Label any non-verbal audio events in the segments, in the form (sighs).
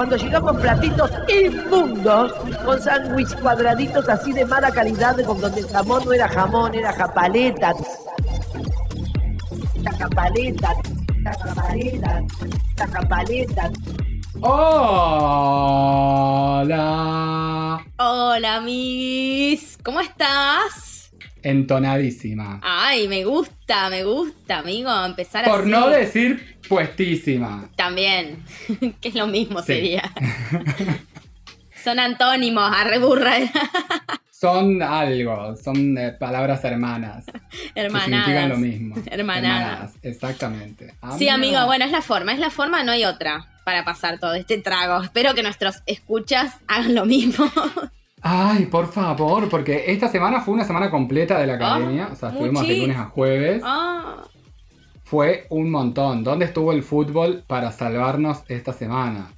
Cuando llegamos platitos inmundos, con sándwich cuadraditos así de mala calidad, con donde el jamón no era jamón, era japaleta. La japaleta, la japaleta, la japaleta. Hola. Hola, mis. ¿Cómo estás? Entonadísima. Ay, me gusta, me gusta, amigo, empezar Por así. no decir puestísima. También, (laughs) que es lo mismo Sí. sería. (laughs) Son antónimos, arreburra. Son algo, son eh, palabras hermanas. Que significan Hermanadas. lo mismo. Hermanadas. exactamente. Sí, Amiga. amigo, bueno, es la forma, es la forma, no hay otra para pasar todo este trago. Espero que nuestros escuchas hagan lo mismo. Ay, por favor, porque esta semana fue una semana completa de la academia. o sea, estuvimos de lunes a jueves. Ah, Fue un montón. ¿Dónde estuvo el fútbol para salvarnos esta semana?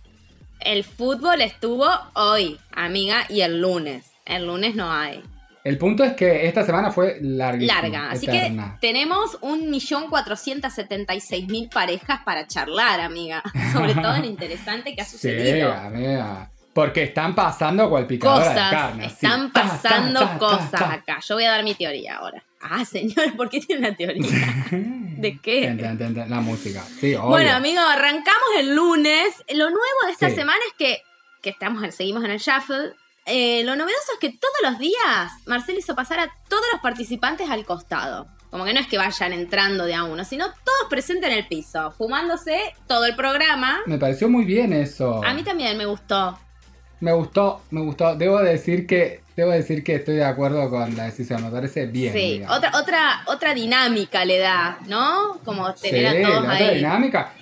el fútbol estuvo hoy, amiga, y el lunes. El lunes no hay. El punto es que esta semana fue larguísima. larga. Así eterna. que tenemos 1.476.000 parejas para charlar, amiga. (laughs) Sobre todo en lo interesante que ha (laughs) Sí, sucedido. amiga. Porque están pasando cual picadora de cosas, carne. así. están pasando ta, ta, cosas acá. Yo voy a dar mi teoría ahora. Ah, (laughs) señora, ¿por qué tiene una teoría? ¿De (laughs) qué? La música. Sí, obvio. Bueno, amigo, arrancamos el lunes. Lo nuevo de esta Sí. semana es que, que estamos, seguimos en el shuffle. Eh, lo novedoso es que todos los días Marcelo hizo pasar a todos los participantes al costado. Como que no es que vayan entrando de a uno, sino todos presentes en el piso, fumándose todo el programa. Me pareció muy bien eso. A mí también me gustó. Me gustó, me gustó. Debo decir que, debo decir que estoy de acuerdo con la decisión. Me parece bien. sí, digamos. otra, otra, otra dinámica le da, ¿no? Como Sí, tener a todos la otra ahí. dinámica.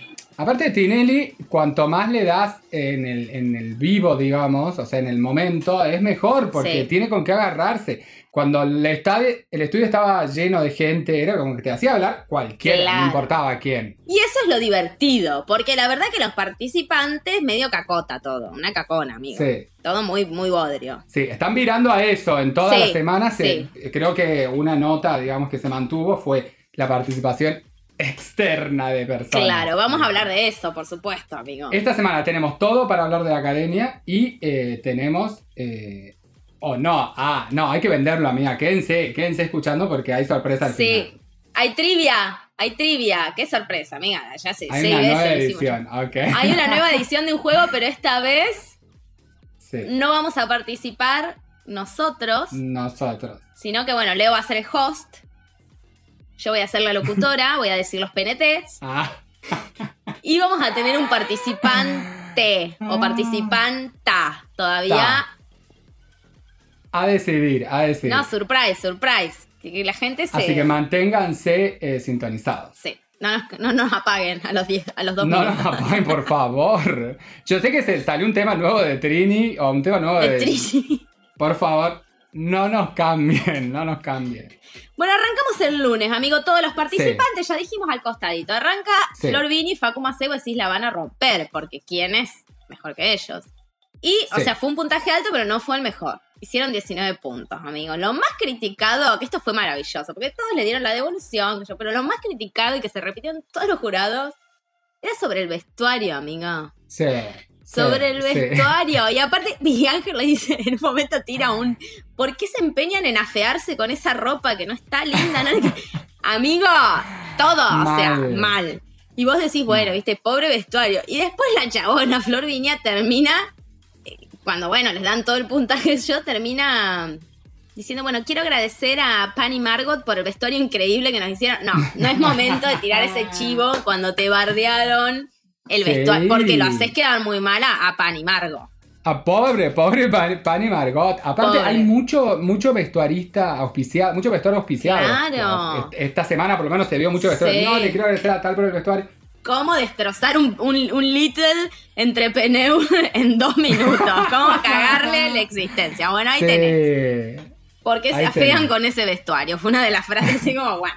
Aparte de Tinelli, cuanto más le das en el, en el vivo, digamos, o sea, en el momento, es mejor porque Sí. tiene con qué agarrarse. Cuando el estadio, el estudio estaba lleno de gente, era como que te hacía hablar cualquiera, Claro. no importaba quién. Y eso es lo divertido, porque la verdad que los participantes medio cacota todo, una cacona, amigo. Sí. Todo muy, muy bodrio. Sí, están mirando a eso en todas Sí, las semanas. sí. eh, Creo que una nota, digamos, que se mantuvo fue la participación externa de personas. Claro, vamos a hablar de eso, por supuesto, amigo. Esta semana tenemos todo para hablar de la academia y eh, tenemos. eh, oh, no, ah, no, hay que venderlo, amiga. Quédense, quédense escuchando porque hay sorpresa al Sí, final. hay trivia, hay trivia. Qué sorpresa, amiga. Ya sé, Hay una nueva edición, ok. Hay una nueva (laughs) edición de un juego, pero esta vez Sí, no vamos a participar nosotros, nosotros. sino que, bueno, Leo va a ser el host. Yo voy a ser la locutora, voy a decir los PNTs. Ah, Y vamos a tener un participante o participanta todavía. Ta. a decidir, a decidir. No, surprise, surprise. Que, la gente se. Así que manténganse eh, sintonizados. Sí. No nos, no nos apaguen a los 10, a los 2 No minutos. nos apaguen, por favor. Yo sé que se salió un tema nuevo de Trini o un tema nuevo de. De Trini. Por favor, no nos cambien, no nos cambien. Bueno, arrancamos el lunes, amigo. Todos los participantes, ya dijimos al costadito. Arranca Sí. Flor Vini, Facu Macebo, decís la van a romper, porque ¿quién es mejor que ellos? Y, o sea, fue un puntaje alto, pero no fue el mejor. Hicieron 19 puntos, amigo. Lo más criticado, que esto fue maravilloso, porque todos le dieron la devolución, pero lo más criticado y que se repitió en todos los jurados era sobre el vestuario, amiga. Sí. Sobre sí, el sí. vestuario. (laughs) Y aparte, (laughs) Miguel Ángel le dice, en un momento tira un. ¿Por qué se empeñan en afearse con esa ropa que no está linda? No? (laughs) Amigo, todo, o sea, Mal. Y vos decís, bueno, viste, pobre vestuario. Y después la chabona Flor Viña termina, eh, cuando bueno, les dan todo el puntaje, yo termina diciendo, bueno, quiero agradecer a Pan y Margot por el vestuario increíble que nos hicieron. No, no es momento de tirar ese chivo cuando te bardearon el Sí. vestuario, porque lo haces quedar muy mala a Pan y Margot. Ah, pobre, pobre Pan- Pani Margot. Aparte, Pobre. hay mucho, mucho vestuarista auspiciado, mucho vestuario auspiciado. Claro. Est- Esta semana, por lo menos, se vio mucho vestuario. Sí. No, le quiero agradecer a tal por el vestuario. cómo destrozar un, un- un Little (laughs) en dos minutos. Cómo cagarle la existencia. Bueno, ahí Sí. tenés. ¿Por qué se afean con ese vestuario? Fue una de las frases así como, bueno,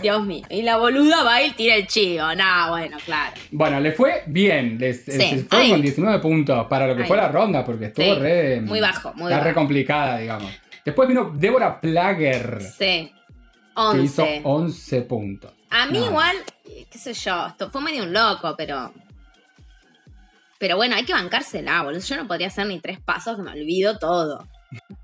Dios mío. Y la boluda va y tira el chivo. No, bueno, claro. Bueno, le fue bien. Les, Sí, ahí. con 19 puntos para lo que fue la ronda, porque estuvo Sí, re. muy bajo, muy está re complicada, digamos. Después vino Débora Plager, Sí. que hizo 11. 11 puntos. A mí No. igual, qué sé yo, esto fue medio un loco, pero... Pero bueno, hay que bancársela, boludo. Yo no podría hacer ni tres pasos que me olvido todo.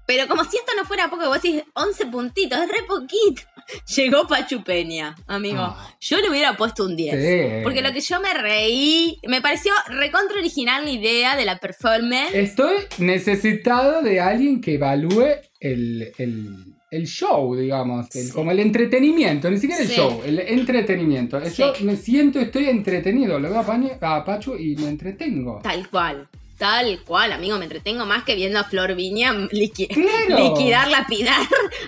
Pero como si esto no fuera poco, vos decís 11 puntitos, es re poquito. (laughs) Llegó Pachu Peña, amigo. Ah. Yo le hubiera puesto un 10. Sí. Porque lo que yo me reí, me pareció recontra original la idea de la performance. Estoy necesitado de alguien que evalúe el, el- el show, digamos, el- Sí. como el entretenimiento, ni siquiera el Sí. show, el entretenimiento. Yo me siento, estoy entretenido, lo veo a, a Pachu y me entretengo. Tal cual. Tal cual, amigo, me entretengo más que viendo a Flor Viña liqui- Claro. liquidar, lapidar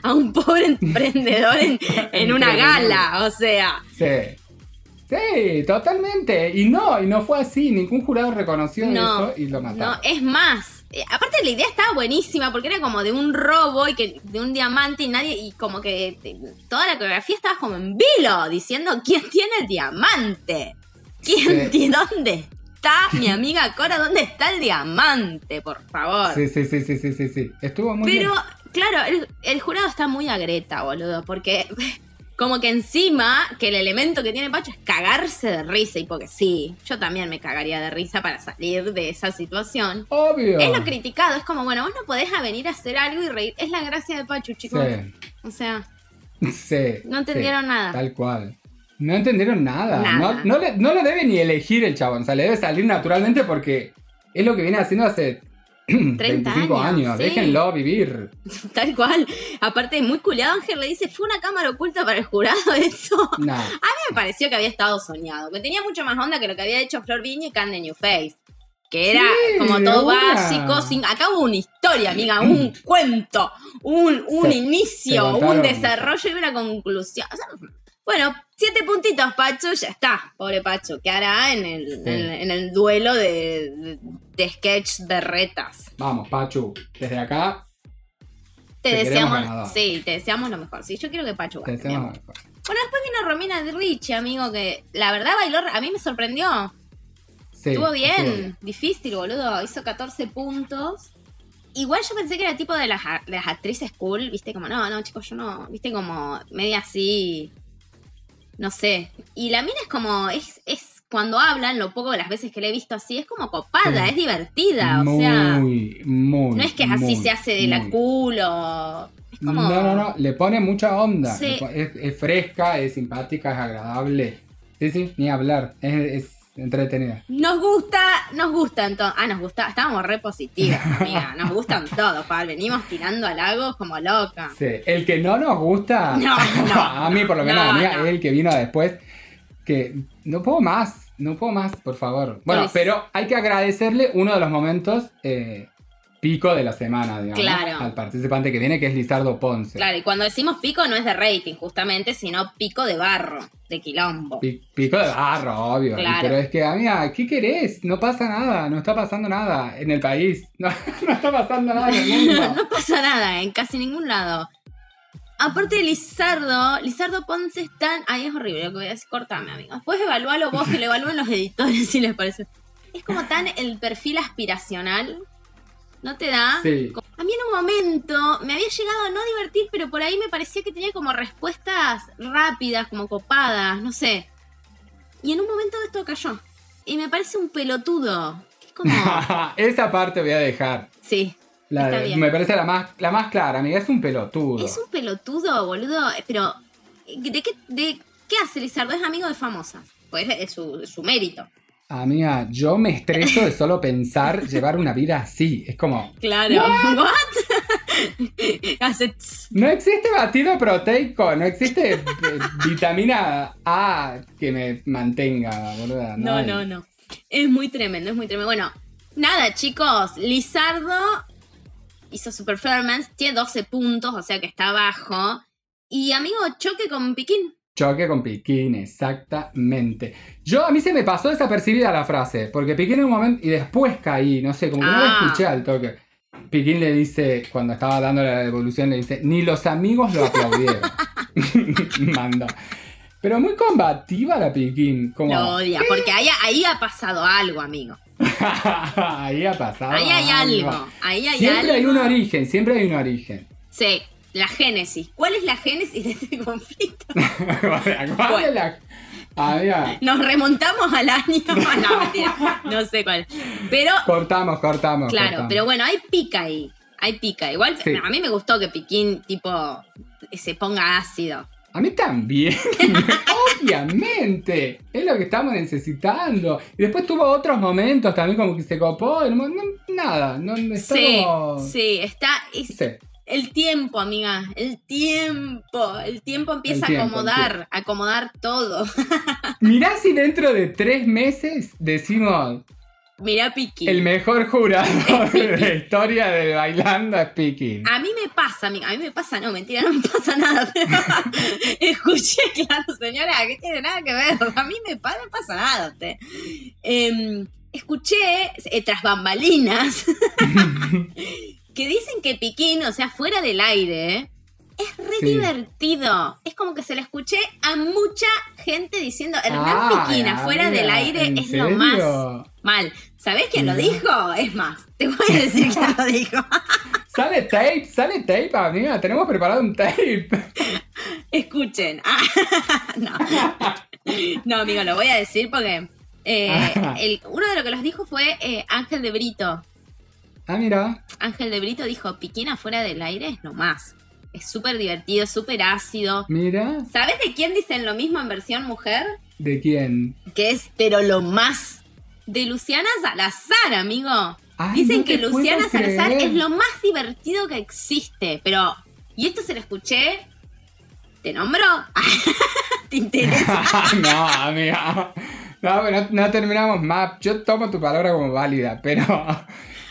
a un pobre emprendedor en, en una gala. O sea, Sí. Sí, totalmente. Y no, y no fue así. Ningún jurado reconoció No, eso y lo mataron. no, es más. eh, aparte la idea estaba buenísima porque era como de un robo y que de un diamante y nadie y como que eh, toda la coreografía estaba como en vilo diciendo quién tiene el diamante. ¿Quién Sí. tiene dónde está mi (laughs) amiga Cora? ¿Dónde está el diamante? Por favor. Sí, sí, sí, sí, sí, sí, sí. Estuvo muy Pero, bien. claro, el, el jurado está muy agreta, boludo, porque (laughs) como que encima que el elemento que tiene Pacho es cagarse de risa, y porque sí, yo también me cagaría de risa para salir de esa situación. Obvio. Es lo criticado, es como, bueno, vos no podés a venir a hacer algo y reír. Es la gracia de Pachu, chicos. Sí, O sea, (laughs) sí. no entendieron sí, nada. Tal cual. No entendieron nada. Nada. No, no, le- no lo debe ni elegir el chabón. O sea, le debe salir naturalmente porque es lo que viene haciendo hace (clears throat) 25 años, años. sí. Déjenlo vivir. (laughs) Tal cual. Aparte, muy culiado, Ángel le dice, fue una cámara oculta para el jurado (laughs) eso. Nah. A mí me pareció que había estado soñado, que tenía mucho más onda que lo que había hecho Flor Viña y Can de New Face. Que era Sí, como todo básico, sin, acá hubo una historia, amiga, un (clears throat) cuento, un, un Se- inicio, se un desarrollo y una conclusión. O sea, bueno, siete puntitos, Pacho, ya está, pobre Pacho, que hará en el, Sí. en, en el duelo de, de, de sketch berretas. Vamos, Pachu. Desde acá Te, Te deseamos, sí, te deseamos lo mejor. Sí, yo quiero que Pacho te gane. deseamos bien. mejor. Bueno, después vino Romina de Richie, amigo, que la verdad bailó, a mí me sorprendió. Sí, estuvo bien, estuvo bien. difícil, boludo. Hizo 14 puntos. Igual yo pensé que era tipo de las, de las actrices cool, viste, como, no, no, chicos, yo no, viste, como media así, no sé. Y la mina es como, es, es cuando hablan, lo poco de las veces que la he visto así, es como copada, Sí. es divertida, muy, o sea, muy. no es que así muy, se hace de la culo. Es como, No, no, no, le pone mucha onda. Sí. Es, es fresca, es simpática, es agradable. Sí, sí, ni hablar. Es, es entretenida. Nos gusta, nos gusta entonces. Ah, nos gusta, estábamos re positivas, (laughs) amiga. Nos gustan todos, Pal. Venimos tirando halagos como locas. Sí, el que no nos gusta, No, (laughs) no, a mí por lo menos, no, a mí, no. el que vino después, que no puedo más, no puedo más, por favor. Bueno, Pues- pero hay que agradecerle uno de los momentos eh, pico de la semana, digamos, Claro. al participante que viene, que es Lizardo Ponce. Claro, y cuando decimos pico no es de rating, justamente, sino pico de barro, de quilombo. Pi- Pico de barro, obvio. Claro. Pero es que, amiga, ¿qué querés? No pasa nada, no está pasando nada en el país. (laughs) No, no está pasando nada en el (laughs) mundo. no pasa nada en casi ningún lado. Aparte de Lizardo, Lizardo Ponce es tan. Ay, es horrible lo que voy a decir. Cortame, amigo. Después evalúalo vos, que lo evalúen los editores (laughs) si les parece. Es como tan el perfil aspiracional. ¿No te da? Sí. A mí en un momento me había llegado a no divertir, pero por ahí me parecía que tenía como respuestas rápidas, como copadas, no sé. Y en un momento esto cayó. Y me parece un pelotudo. que Es como. (laughs) Esa parte voy a dejar. Sí. La Está de- bien. me parece la más, la más clara, amiga. Es un pelotudo. Es un pelotudo, boludo. Pero, ¿de qué, de qué hace Lizardo? Es amigo de famosas. Pues es su, es su mérito. Amiga, yo me estreso de solo pensar llevar una vida así. Es como, Claro. ¿What? (laughs) hace. tss. no existe batido proteico, no existe eh, vitamina A que me mantenga, boluda. No, hay. no, no. Es muy tremendo, es muy tremendo. Bueno, nada, chicos. Lizardo hizo su performance. Tiene 12 puntos, o sea que está abajo. Y amigo, choque con Piquín. Choque con Piquín, exactamente. Yo, a mí se me pasó desapercibida la frase, porque Piquín en un momento, y después caí, no sé, como que no la Ah. escuché al toque. Piquín le dice, cuando estaba dando la devolución, le dice, ni los amigos lo aplaudieron. (laughs) (laughs) Manda. Pero muy combativa la Piquín, como... Lo odia, porque ahí, ahí ha pasado algo, amigo. (laughs) ahí ha pasado. Ahí hay algo. Ahí hay Siempre algo. hay un origen, siempre hay un origen. Sí, la génesis. ¿Cuál es la génesis de este conflicto? (laughs) ¿Cuál es la- Amiga, Nos remontamos al año. (laughs) No. (laughs) No sé cuál. Pero, cortamos, cortamos. claro, cortamos. pero bueno, hay pica ahí. Hay pica. Igual, Sí. a mí me gustó que Piquín, tipo, se ponga ácido. A mí también, obviamente. Es lo que estamos necesitando. Y después tuvo otros momentos también como que se copó. no- no- nada, no está Sí, como- sí, está. es- Sí. El tiempo, amiga, el tiempo. El tiempo empieza El tiempo, a acomodar, a acomodar todo. (laughs) Mirá si dentro de tres meses decimos Mirá, Piqui. el mejor jurado de la historia del bailando es Piqui. A mí me pasa, amiga, a mí me pasa, no, mentira, no me pasa nada. pero (laughs) Escuché, claro, señora, que tiene nada que ver. A mí me, pa- no pasa nada. Em, escuché, eh, tras bambalinas, (laughs) que dicen que Piquín, o sea, fuera del aire, ¿eh? es re Sí. divertido. Es como que se lo escuché a mucha gente diciendo, Hernán Piquín afuera del aire ¿en es lo más mal. ¿Sabés quién lo dijo? Es más, te voy a decir (laughs) quién lo dijo. (laughs) Sale tape, sale tape, amiga. Tenemos preparado un tape. (laughs) Escuchen. Ah, no. no, amigo, lo voy a decir porque eh, el- uno de los que los dijo fue eh, Ángel de Brito. Ah, mira. Ángel de Brito dijo, Piquín afuera del aire es lo más. Es súper divertido, súper ácido. Mira. ¿Sabes de quién dicen lo mismo en versión mujer? ¿De quién? Que es, pero lo más. De Luciana Salazar, amigo. Ay, Dicen no que Luciana Salazar creer. es lo más divertido que existe. Pero, y esto se lo escuché. ¿Te nombro? (laughs) ¿Te interesa? (laughs) no, amiga. No, pero no, no terminamos más. Yo tomo tu palabra como válida, pero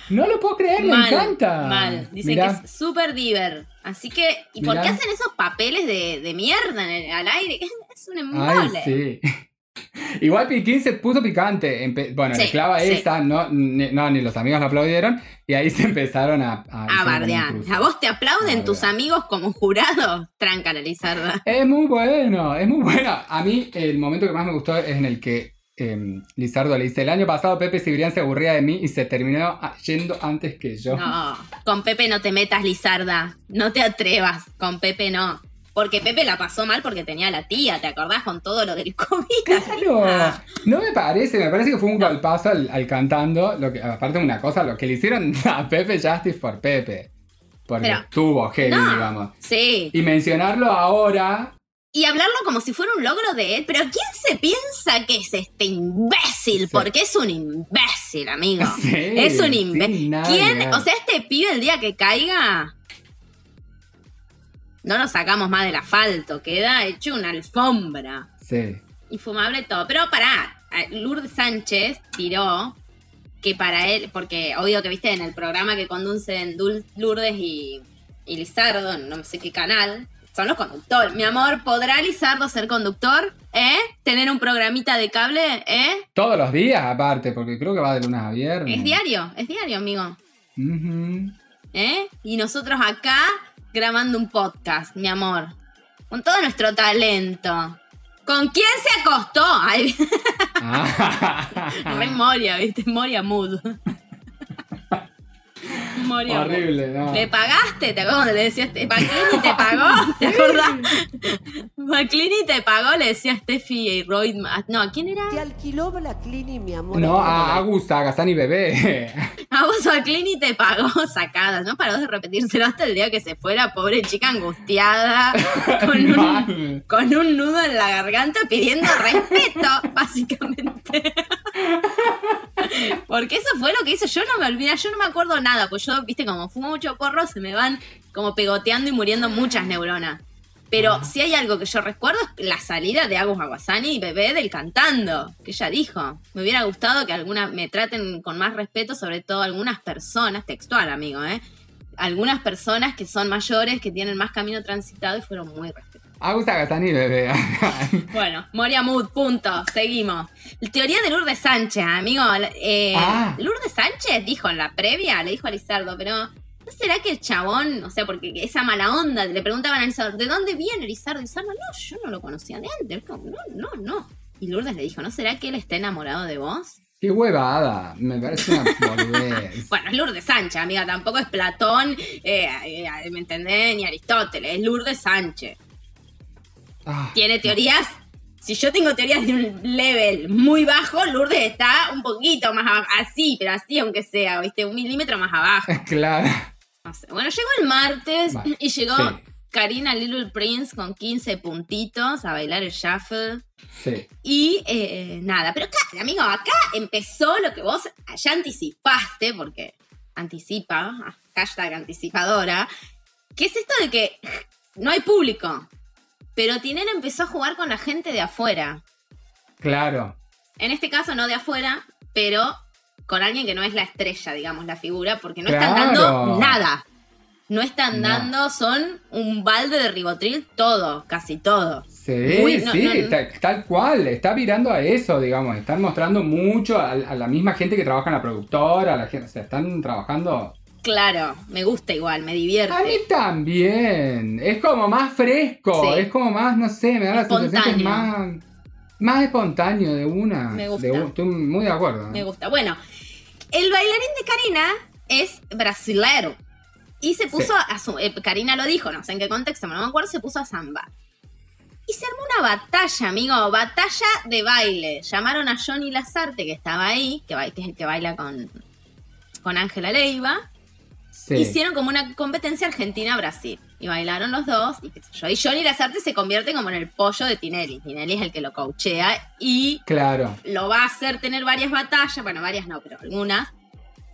no lo puedo creer, me encanta. Mal. Dicen Mirá, que es súper diver. Así que, ¿y por qué hacen esos papeles de, de mierda en el- al aire? (laughs) Es un Ay, embole. sí. (laughs) Igual Piquín se puso picante. Empe- bueno, Sí, le clava sí. esa, no, ni, no, ni los amigos lo aplaudieron. Y ahí se (laughs) empezaron a. A, A bardear. ¿A vos te aplauden A tus bardear. amigos como jurado? Tráncala, Lizarda. Es muy bueno, es muy bueno. A mí el momento que más me gustó es en el que eh, Lizardo le dice, el año pasado Pepe Cibrián se aburría de mí y se terminó yendo antes que yo. No, con Pepe no te metas, Lizarda. No te atrevas. Con Pepe no. Porque Pepe la pasó mal porque tenía a la tía, ¿te acordás? Con todo lo del COVID. Claro, Ah. no me parece, me parece que fue un golpazo al, al cantando, lo que, aparte de una cosa, lo que le hicieron (laughs) a Pepe Justice por Pepe, porque Pero- tuvo heavy, No. digamos. Sí. Y mencionarlo ahora, Y hablarlo como si fuera un logro de él. Pero ¿quién se piensa que es este imbécil? Sí. Porque es un imbécil, amigo. (laughs) Sí, es un imbécil. ¿Quién? O sea, este pibe el día que caiga. No nos sacamos más del asfalto. Queda hecho una alfombra. sí, Infumable todo. Pero pará, Lourdes Sánchez tiró que para él, porque obvio que viste en el programa que conducen Lourdes y, y Lizardo, no sé qué canal, son los conductores. Mi amor, ¿podrá Lizardo ser conductor? ¿Eh? ¿Tener un programita de cable? ¿Eh? todos los días aparte, porque creo que va de lunes a viernes. Es diario, es diario, amigo. ¿Eh? Y nosotros acá grabando un podcast, mi amor. Con todo nuestro talento. ¿Con quién se acostó? Ay, (laughs) Ah. Re Moria, ¿viste? Moria Mood. Mood. Horrible, no. ¿Le pagaste? ¿Te acuerdas le decías, Maclini te pagó? ¿Te acordás? Maclini te pagó, le decía Steffi y Roy. No, ¿a quién era? Te alquiló la Clini, mi amor. No, a a Agus, a Gazani Bebé. (laughs) A vos Maclini te pagó sacadas. No paró de repetírselo hasta el día que se fuera, pobre chica angustiada, (laughs) con un, con un nudo en la garganta pidiendo respeto, (laughs) básicamente. Porque eso fue lo que hizo. Yo no me olvidé, yo no me acuerdo nada, pues yo, viste, como fumo mucho porro, se me van como pegoteando y muriendo muchas neuronas. Pero si hay algo que yo recuerdo es la salida de Agus Aguasani y Bebé del cantando, que ella dijo. Me hubiera gustado que alguna me traten con más respeto, sobre todo algunas personas, textual amigo, ¿eh? Algunas personas que son mayores, que tienen más camino transitado y fueron muy respetuosas. Agus, a Gazani Bebé. (laughs) Bueno, Moria Mood, punto. Seguimos. Teoría de Lourdes Sánchez, amigo. Eh, Ah. Lourdes Sánchez dijo en la previa, le dijo a Lizardo, pero ¿no será que el chabón, o sea, porque esa mala onda, le preguntaban a Lizardo, ¿de dónde viene Lizardo? Y Lizardo, no, yo no lo conocía de antes. No, no, no. Y Lourdes le dijo, ¿no será que él está enamorado de vos? Qué huevada. Me parece una boludez. (laughs) Bueno, es Lourdes Sánchez, amiga, tampoco es Platón, eh, eh, ¿me entendés? Ni Aristóteles, es Lourdes Sánchez. Ah, ¿Tiene teorías? si yo tengo teorías de un level muy bajo, Lourdes está un poquito más abajo. Así, pero así aunque sea, ¿viste? Un milímetro más abajo. (laughs) Claro. No sé. Bueno, llegó el martes Vale, y llegó sí. Karina Little Prince con 15 puntitos a bailar el shuffle. Sí. Y eh, nada, pero acá, amigo, acá empezó lo que vos ya anticipaste, porque anticipa, hashtag anticipadora, que es esto de que no hay público. Pero Tinera empezó a jugar con la gente de afuera. Claro. En este caso no de afuera, pero con alguien que no es la estrella, digamos, la figura, porque no Claro. están dando nada. No están No. dando, son un balde de ribotril todo, casi todo. Sí, Muy- no, sí, no, tal cual, está virando a eso, digamos, están mostrando mucho a, a la misma gente que trabaja en la productora, a la gente, o sea, están trabajando... Claro, me gusta igual, me divierte. A mí también, es como más fresco, Sí. es como más, no sé, me da la sensación que es más, más espontáneo de una. Me gusta. de estoy muy de acuerdo. ¿eh? Me gusta. Bueno, el bailarín de Karina es brasilero. Y se puso Sí. a su. eh, Karina lo dijo, no sé en qué contexto, no me acuerdo, se puso a samba. Y se armó una batalla, amigo, batalla de baile. Llamaron a Johnny Lazarte, que estaba ahí, que, que es el que baila con con Ángela Leiva. Sí. Hicieron como una competencia Argentina-Brasil. Y bailaron los dos, y qué sé yo. Y Johnny Lazarte se convierte como en el pollo de Tinelli. Tinelli es el que lo coachea y Claro, lo va a hacer tener varias batallas, bueno, varias no, pero algunas,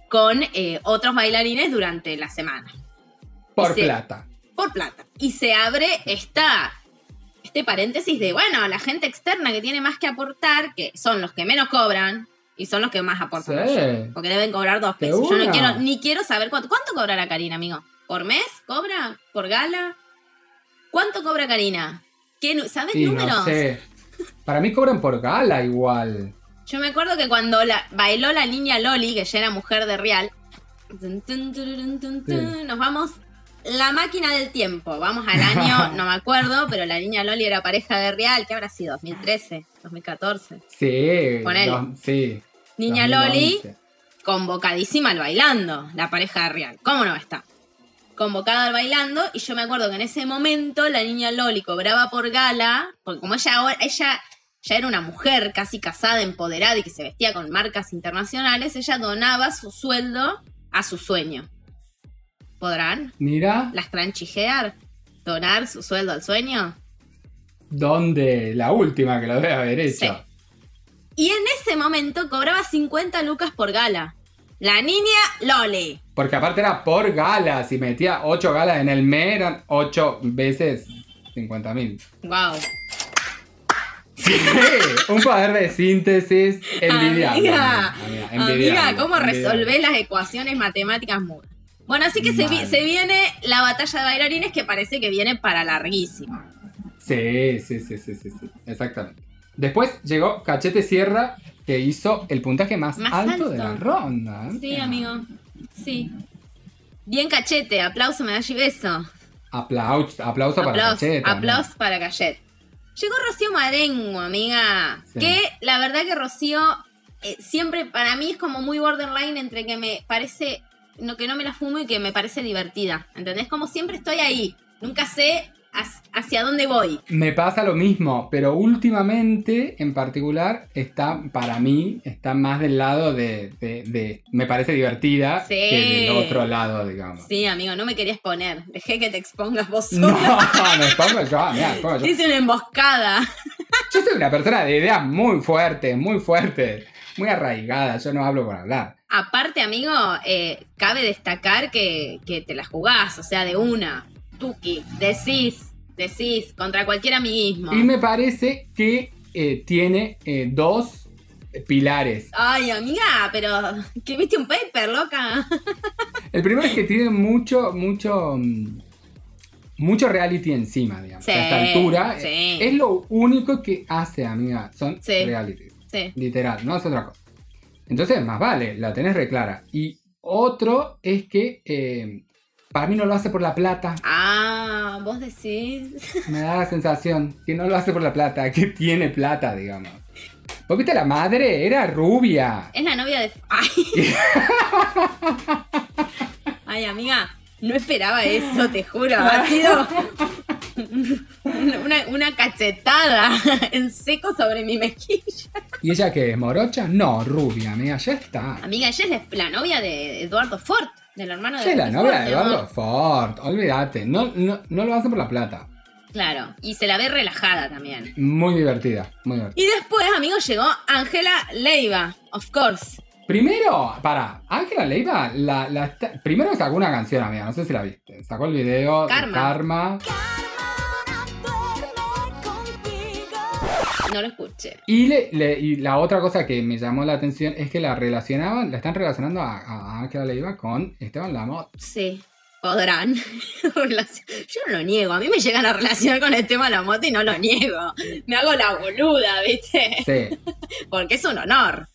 con eh, otros bailarines durante la semana, por plata. por plata. Y se abre esta, este paréntesis de, bueno, la gente externa que tiene más que aportar, que son los que menos cobran y son los que más aportan. Sí. Porque deben cobrar dos pesos. Yo no quiero, ni quiero saber cuánto. ¿Cuánto cobrará Karina, amigo? ¿Por mes? ¿Cobra? ¿Por gala? ¿Cuánto cobra Karina? ¿Qué ¿Sabes números? no sé. Para mí cobran por gala igual. Yo me acuerdo que cuando la, bailó la niña Loli, que ya era mujer de Real, Sí. nos vamos la máquina del tiempo. Vamos al año, (laughs) no me acuerdo, pero la niña Loli era pareja de Real, ¿qué habrá sido? ¿2013? ¿2014? Sí. Ponele. dos- sí. Niña 2011. Loli, convocadísima al bailando, la pareja de Real. ¿Cómo no está? Convocada al bailando, y yo me acuerdo que en ese momento la niña Loli cobraba por gala, porque como ella, ahora- ella ya era una mujer casi casada, empoderada y que se vestía con marcas internacionales, ella donaba su sueldo a su sueño. ¿Podrán Mira, las cranchijear? ¿Donar su sueldo al sueño? ¿dónde? La última que lo debe haber hecho. Sí. Y en ese momento cobraba 50 lucas por gala. La niña Loli. Porque aparte era por gala. Si metía 8 galas en el mes, eran 8 veces 50 mil. Wow. un poder de síntesis envidiable. Amiga, amiga, ¿cómo envidiable. resolvés las ecuaciones matemáticas mudas? Bueno, así que se, vi- Mal. se viene la batalla de bailarines que parece que viene para larguísimo. Sí, sí, sí, sí, sí, sí, exactamente. Después llegó Cachete Sierra, que hizo el puntaje más, Más alto, alto. de la ronda. Sí, amigo. Sí. Bien cachete, aplauso, medalla y beso. Aplauso, aplauso para Cachete. aplauso para Cachet. Llegó Rocío Marengo, amiga. Sí. Que la verdad que Rocío eh, siempre para mí es como muy borderline entre que me parece, no, que no me la fumo y que me parece divertida. ¿Entendés? Como siempre estoy ahí. Nunca sé hac- hacia dónde voy. Me pasa lo mismo, pero últimamente, en particular, está, para mí, está más del lado de, de- de- me parece divertida Sí. que del otro lado, digamos. Sí, amigo, no me querías poner. Dejé que te expongas vos No, sola. (laughs) me pongo yo, mirá, me pongo yo. Hice una emboscada. Yo soy una persona de ideas muy fuertes, muy fuertes, muy arraigada, yo no hablo por hablar. Aparte, amigo, eh, cabe destacar que, que te la jugás, o sea, de una. Tuki, decís, decís, contra cualquier amiguismo. Y me parece que eh, tiene eh, dos pilares. Ay, amiga, pero que viste un paper, loca. El primero es que tiene mucho, mucho, mm, mucho reality encima, digamos. Sí, a esta altura sí. es lo único que hace, amiga. Son Sí. reality. Sí. Literal, no es otra cosa. Entonces, más vale, la tenés reclara. Y otro es que eh, para mí no lo hace por la plata. Ah, vos decís. (laughs) Me da la sensación que no lo hace por la plata, que tiene plata, digamos. Porque viste, la madre era rubia. Es la novia de. Ay. (laughs) Ay, amiga, no esperaba eso, te juro. Ha sido (laughs) una, una cachetada (laughs) en seco sobre mi mejilla. ¿Y ella qué es? ¿Morocha? No, rubia, amiga, ya está. Amiga, ella es la novia de Eduardo Ford, del hermano de Ella es la novia de Ford, Eduardo amor. Ford, olvídate. No, no, no lo hacen por la plata. Claro, y se la ve relajada también. Muy divertida, muy divertida. Y después, amigo, llegó Ángela Leiva, of course. Primero, para, Ángela Leiva, la, primero sacó una canción, amiga, no sé si la viste. Sacó el video de Karma. Karma. No lo escuché. Y, le- le- y la otra cosa que me llamó la atención es que la relacionaban, la están relacionando a, Ángela Leiva con Esteban Lamotte. Sí, podrán. (laughs) Yo no lo niego. A mí me llegan a relacionar con el tema de la moto y no lo niego. Me hago la boluda, ¿viste? Sí, (laughs) Porque es un honor.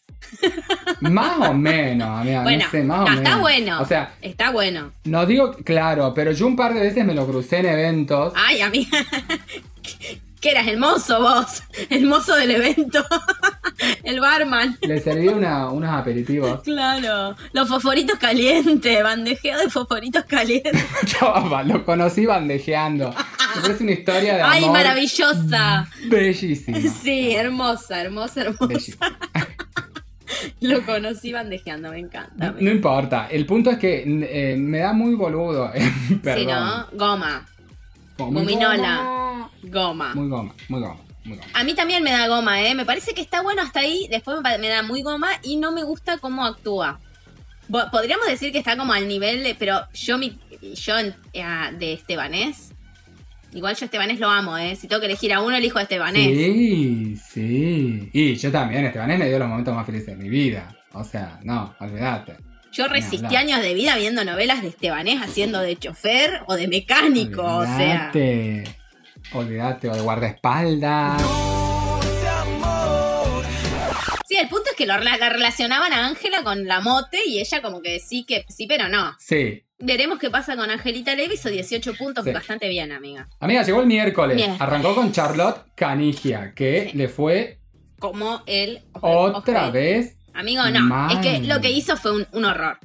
más o menos, amiga, Bueno, no sé, más o no, menos. está bueno. O sea, Está bueno. no digo claro, pero yo un par de veces me lo crucé en eventos. Ay, amiga. ¿Qué eras? El mozo vos. (laughs) El mozo del evento. (laughs) El barman. Le serví una- unos aperitivos. (laughs) Claro. Los fosforitos calientes. Bandejeo de fosforitos calientes. Chava, lo conocí bandejeando. Parece una historia de amor Ay, maravillosa. bellísima. Sí, hermosa, hermosa, hermosa. Bellísima. Lo conocí bandejeando, me encanta. No importa, el punto es que eh, me da muy boludo. eh, Perdón. Sí, ¿no? Goma. Gominola. Goma. Muy goma, muy goma, muy goma. A mí también me da goma, ¿eh? Me parece que está bueno hasta ahí. Después me, da muy goma y no me gusta cómo actúa. Podríamos decir que está como al nivel de. Pero yo, mi, yo eh, de Estebanés. Igual yo a Estebanés lo amo, ¿eh? Si tengo que elegir a uno, elijo a Estebanés. Sí, sí. Y yo también, Estebanés me dio los momentos más felices de mi vida. O sea, no, olvídate. Yo resistí años de vida viendo novelas de Estebanés haciendo de chofer o de mecánico. O sea. Olvídate. O de guardaespaldas. Sí, el punto es que lo rela- la relacionaban a Ángela con la mote y ella como que sí, que sí, pero no. Sí. Veremos qué pasa con Angelita Levy, hizo 18 puntos, Sí. bastante bien, amiga. Amiga, llegó el miércoles. Miércoles. Arrancó con Charlotte Canigia, que Sí. le fue Como él. otra vez. Amigo, no. mal. Es que lo que hizo fue un, un horror.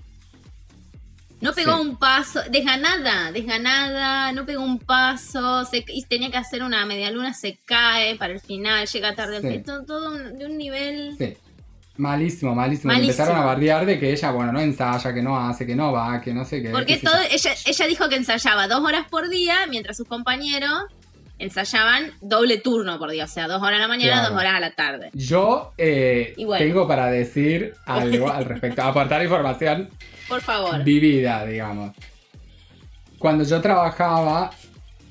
No pegó Sí. un paso, desganada, desganada, no pegó un paso, se, y tenía que hacer una media luna, se cae para el final, llega tarde, Sí. todo, todo un- de un nivel... Sí. Malísimo, malísimo. Empezaron a bardear de que ella, bueno, no ensaya, que no hace, que no va, que no sé qué. Porque qué todo, ella, ella dijo que ensayaba dos horas por día, mientras sus compañeros ensayaban doble turno por día, o sea, dos horas a la mañana, Claro. dos horas a la tarde. Yo eh, bueno. tengo para decir (laughs) algo al respecto, aportar información Por favor. vivida, digamos. Cuando yo trabajaba,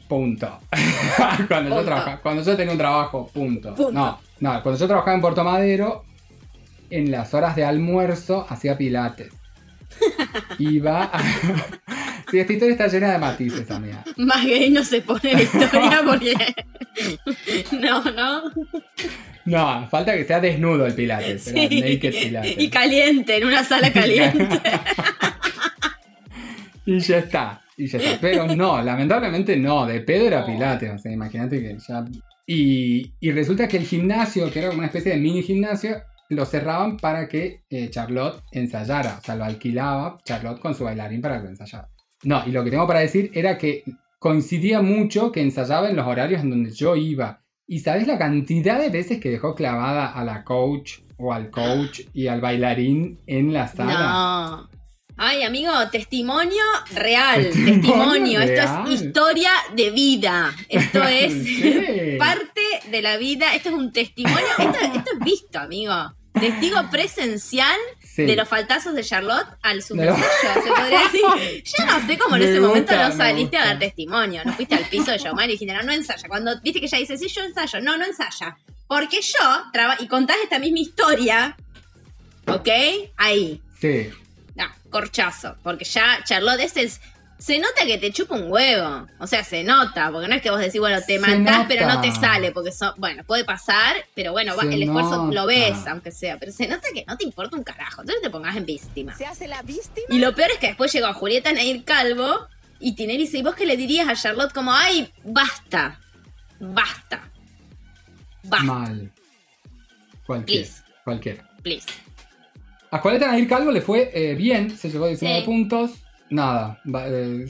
punto. (laughs) cuando, Yo trabajaba, cuando yo tenía un trabajo, punto. Punto. No, no, cuando yo trabajaba en Puerto Madero, en las horas de almuerzo hacía pilates. (laughs) Iba a... (laughs) sí, esta historia está llena de matices, amiga. Más gay no se pone la historia porque... no, no. No, falta que sea desnudo el pilates. Sí. Y caliente, en una sala (laughs) caliente. (laughs) Y ya está, y ya está. Pero no, lamentablemente no, de pedo era Pilates, o sea, imagínate que ya... Y, y resulta que el gimnasio, que era como una especie de mini gimnasio, lo cerraban para que eh, Charlotte ensayara, o sea, lo alquilaba Charlotte con su bailarín para que ensayara. No, y lo que tengo para decir era que coincidía mucho que ensayaba en los horarios en donde yo iba. ¿Y sabes la cantidad de veces que dejó clavada a la coach o al coach y al bailarín en la sala? No. Ay, amigo, testimonio real. Testimonio Testimonio. real. Esto es historia de vida. Esto (laughs) es Sí. parte de la vida. Esto es un testimonio. Esto, esto es visto, amigo. Testigo presencial Sí. de los faltazos de Charlotte al supersello, se podría decir. (laughs) Yo no sé cómo en Me ese gusta, momento no saliste a dar testimonio. No fuiste al piso de Yomar y dijiste, no, no ensaya. Cuando viste que ella dice, sí, yo ensayo. No, no ensaya. Porque yo, traba y contás esta misma historia, ¿ok? Ahí. Sí. No, corchazo. Porque ya Charlotte este es... Se nota que te chupa un huevo. O sea, se nota. Porque no es que vos decís, bueno, te matás, pero no te sale. Porque son, bueno, puede pasar, pero bueno, va- el esfuerzo nota. lo ves, aunque sea. Pero se nota que no te importa un carajo. Entonces te pongas en víctima. Se hace la víctima. Y lo peor es que después llegó Julieta Nair Calvo y Tinelli dice, ¿y vos qué le dirías a Charlotte? Como, ay, basta. Basta. Basta, Mal. Cualquiera. Please. Cualquiera. please. A Julieta Nair Calvo le fue eh, bien, se llevó 19 Sí. puntos. Nada. eh,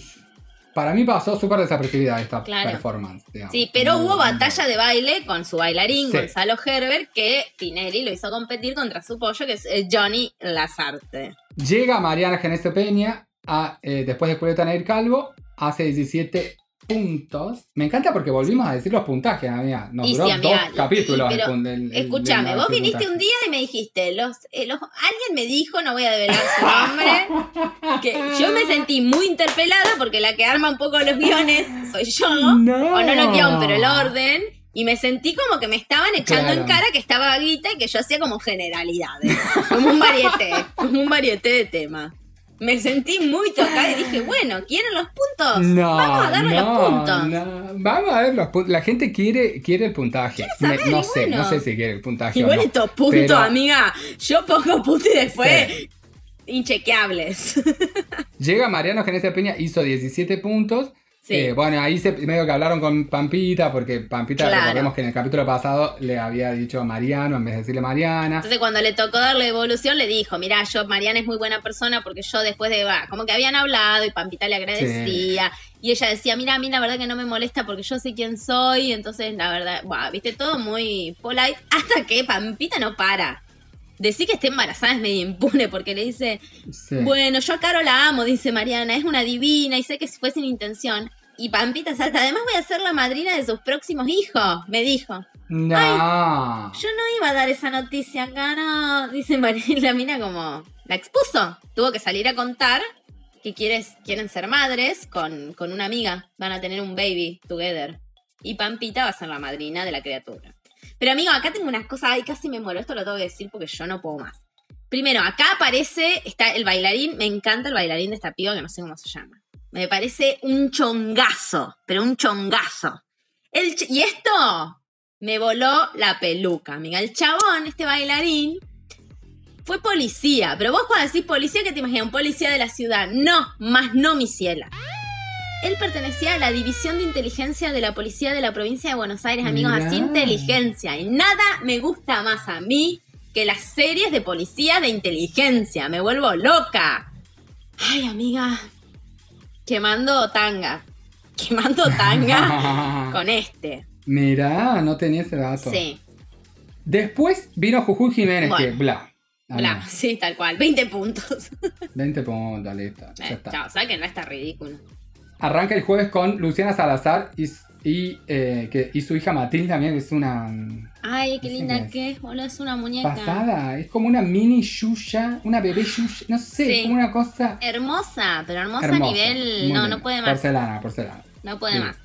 para mí pasó súper desapercibida esta Claro. performance. digamos. Sí, pero hubo batalla de baile con su bailarín, Sí. Gonzalo Herbert, que Tinelli lo hizo competir contra su pollo, que es eh, Johnny Lazarte. Llega Mariana Genesio Peña a, eh, después de Julieta Nair Calvo, hace 17 puntos. Me encanta porque volvimos a decir los puntajes, amiga. Nos Y duró sí, amiga, dos capítulos. y- pero el el- el- vos viniste puntaje. un día y me dijiste, los, eh, los- alguien me dijo, no voy a develar su nombre, (laughs) que yo me sentí muy interpelada porque la que arma un poco los guiones soy yo, No. o no los guion, pero el orden, y me sentí como que me estaban echando en cara que estaba vaguita y que yo hacía como generalidades, como un varieté, como un varieté de temas. Me sentí muy tocada y dije, bueno, ¿quieren los puntos? No, Vamos a darle no, los puntos. no. Vamos a ver los puntos. La gente quiere, quiere el puntaje. saber, Me- no sé, bueno. no sé si quiere el puntaje no. estos puntos, Pero- amiga, yo pongo puntos y después Sí. inchequeables. (laughs) Llega Mariano Genesia Peña, hizo 17 puntos. Sí. Eh, bueno, ahí se, medio que hablaron con Pampita, porque Pampita, Claro. recordemos que en el capítulo pasado le había dicho Mariano en vez de decirle Mariana. Entonces cuando le tocó darle devolución le dijo, mira, yo, Mariana es muy buena persona porque yo después de, va, como que habían hablado y Pampita le agradecía. Y ella decía, mira, a mí la verdad que no me molesta porque yo sé quién soy. Entonces, la verdad, buah, viste, todo muy polite. (laughs) Hasta que Pampita no para. Decir que esté embarazada es medio impune porque le dice, Sí. bueno, yo a Caro la amo, dice Mariana, es una divina y sé que fue sin intención. Y Pampita salta, además voy a ser la madrina de sus próximos hijos, me dijo. No. Yo no iba a dar esa noticia acá, no. Dice María (laughs) la mina como. La expuso. Tuvo que salir a contar que quieres, quieren ser madres con, con una amiga. Van a tener un baby together. Y Pampita va a ser la madrina de la criatura. Pero amigo, acá tengo unas cosas. Ay, casi me muero. Esto lo tengo que decir porque yo no puedo más. Primero, acá aparece, está el bailarín. Me encanta el bailarín de esta piba que no sé cómo se llama. Me parece un chongazo, pero un chongazo. El y esto me voló la peluca, amiga. El chabón, este bailarín, fue policía. Pero vos cuando decís policía, ¿qué te imaginas? Un policía de la ciudad. No, más no, mi ciela. Él pertenecía a la División de Inteligencia de la Policía de la Provincia de Buenos Aires, amigos. Mirá. Así inteligencia. Y nada me gusta más a mí que las series de policía de inteligencia. Me vuelvo loca. Ay, amiga. Quemando tanga. (laughs) Quemando tanga (laughs) con este. Mirá, no tenía ese dato. Sí. Después vino Jujuy Jiménez, Bueno. que bla. Ah, Bla, sí, tal cual. 20 puntos. 20 puntos, listo. Ya Eh, está. chao, ¿sabes que no está ridículo? Arranca el jueves con Luciana Salazar y, y, eh, que, y su hija Matilde también, es una Ay, qué No sé linda es. que es, boludo. Es una muñeca. pasada. Es como una mini Yuya, una bebé Yuya. No sé, Sí. como una cosa Hermosa, pero hermosa, hermosa. a nivel. No, no puede más. Porcelana, porcelana. No puede Sí. más.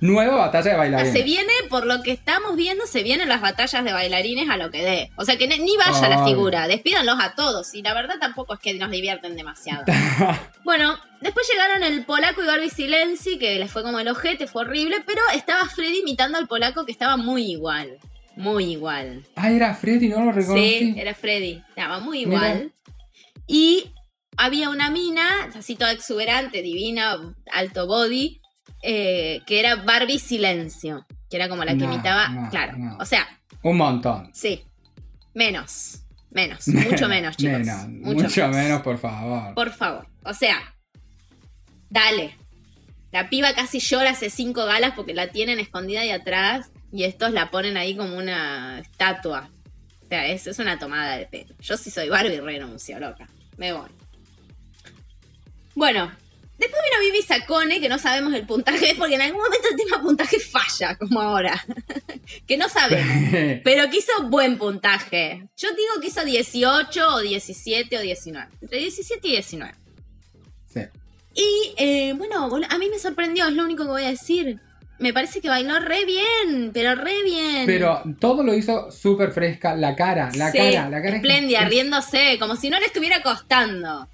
Nueva batalla de bailarines. Se viene, por lo que estamos viendo, se vienen las batallas de bailarines a lo que dé. O sea que ni- vaya la figura, despídanlos a todos. Y la verdad tampoco es que nos divierten demasiado. (laughs) bueno, después llegaron el polaco y Barbie Silenzi, que les fue como el ojete, fue horrible, pero estaba Freddy imitando al polaco que estaba muy igual. Muy igual. Ah, era Freddy, no lo reconocí. Sí, era Freddy. Estaba muy igual. Y había una mina, así toda exuberante, divina, alto body, eh, que era Barbie Silencio. Que era como la que No, imitaba. no, claro. no. O sea, Un montón. sí. Menos. Menos. (laughs) Mucho menos, chicos. Menos, mucho, mucho, menos. por favor. Por favor. O sea, dale. La piba casi llora hace cinco galas porque la tienen escondida ahí atrás y estos la ponen ahí como una estatua. O sea, es, es una tomada de pelo. Yo si soy Barbie renuncio, loca. Me voy. Bueno, después vino Vivi Sacone, que no sabemos el puntaje, porque en algún momento el tema puntaje falla, como ahora. (laughs) que no sabemos. (laughs) Pero que hizo buen puntaje. Yo digo que hizo 18 o 17 o 19. Entre 17 y 19. sí. Y eh, bueno, a mí me sorprendió, es lo único que voy a decir. Me parece que bailó re bien, pero re bien. Pero todo lo hizo súper fresca. La cara, la Sí, cara, la cara. es- Espléndida, es riéndose, como si no le estuviera costando.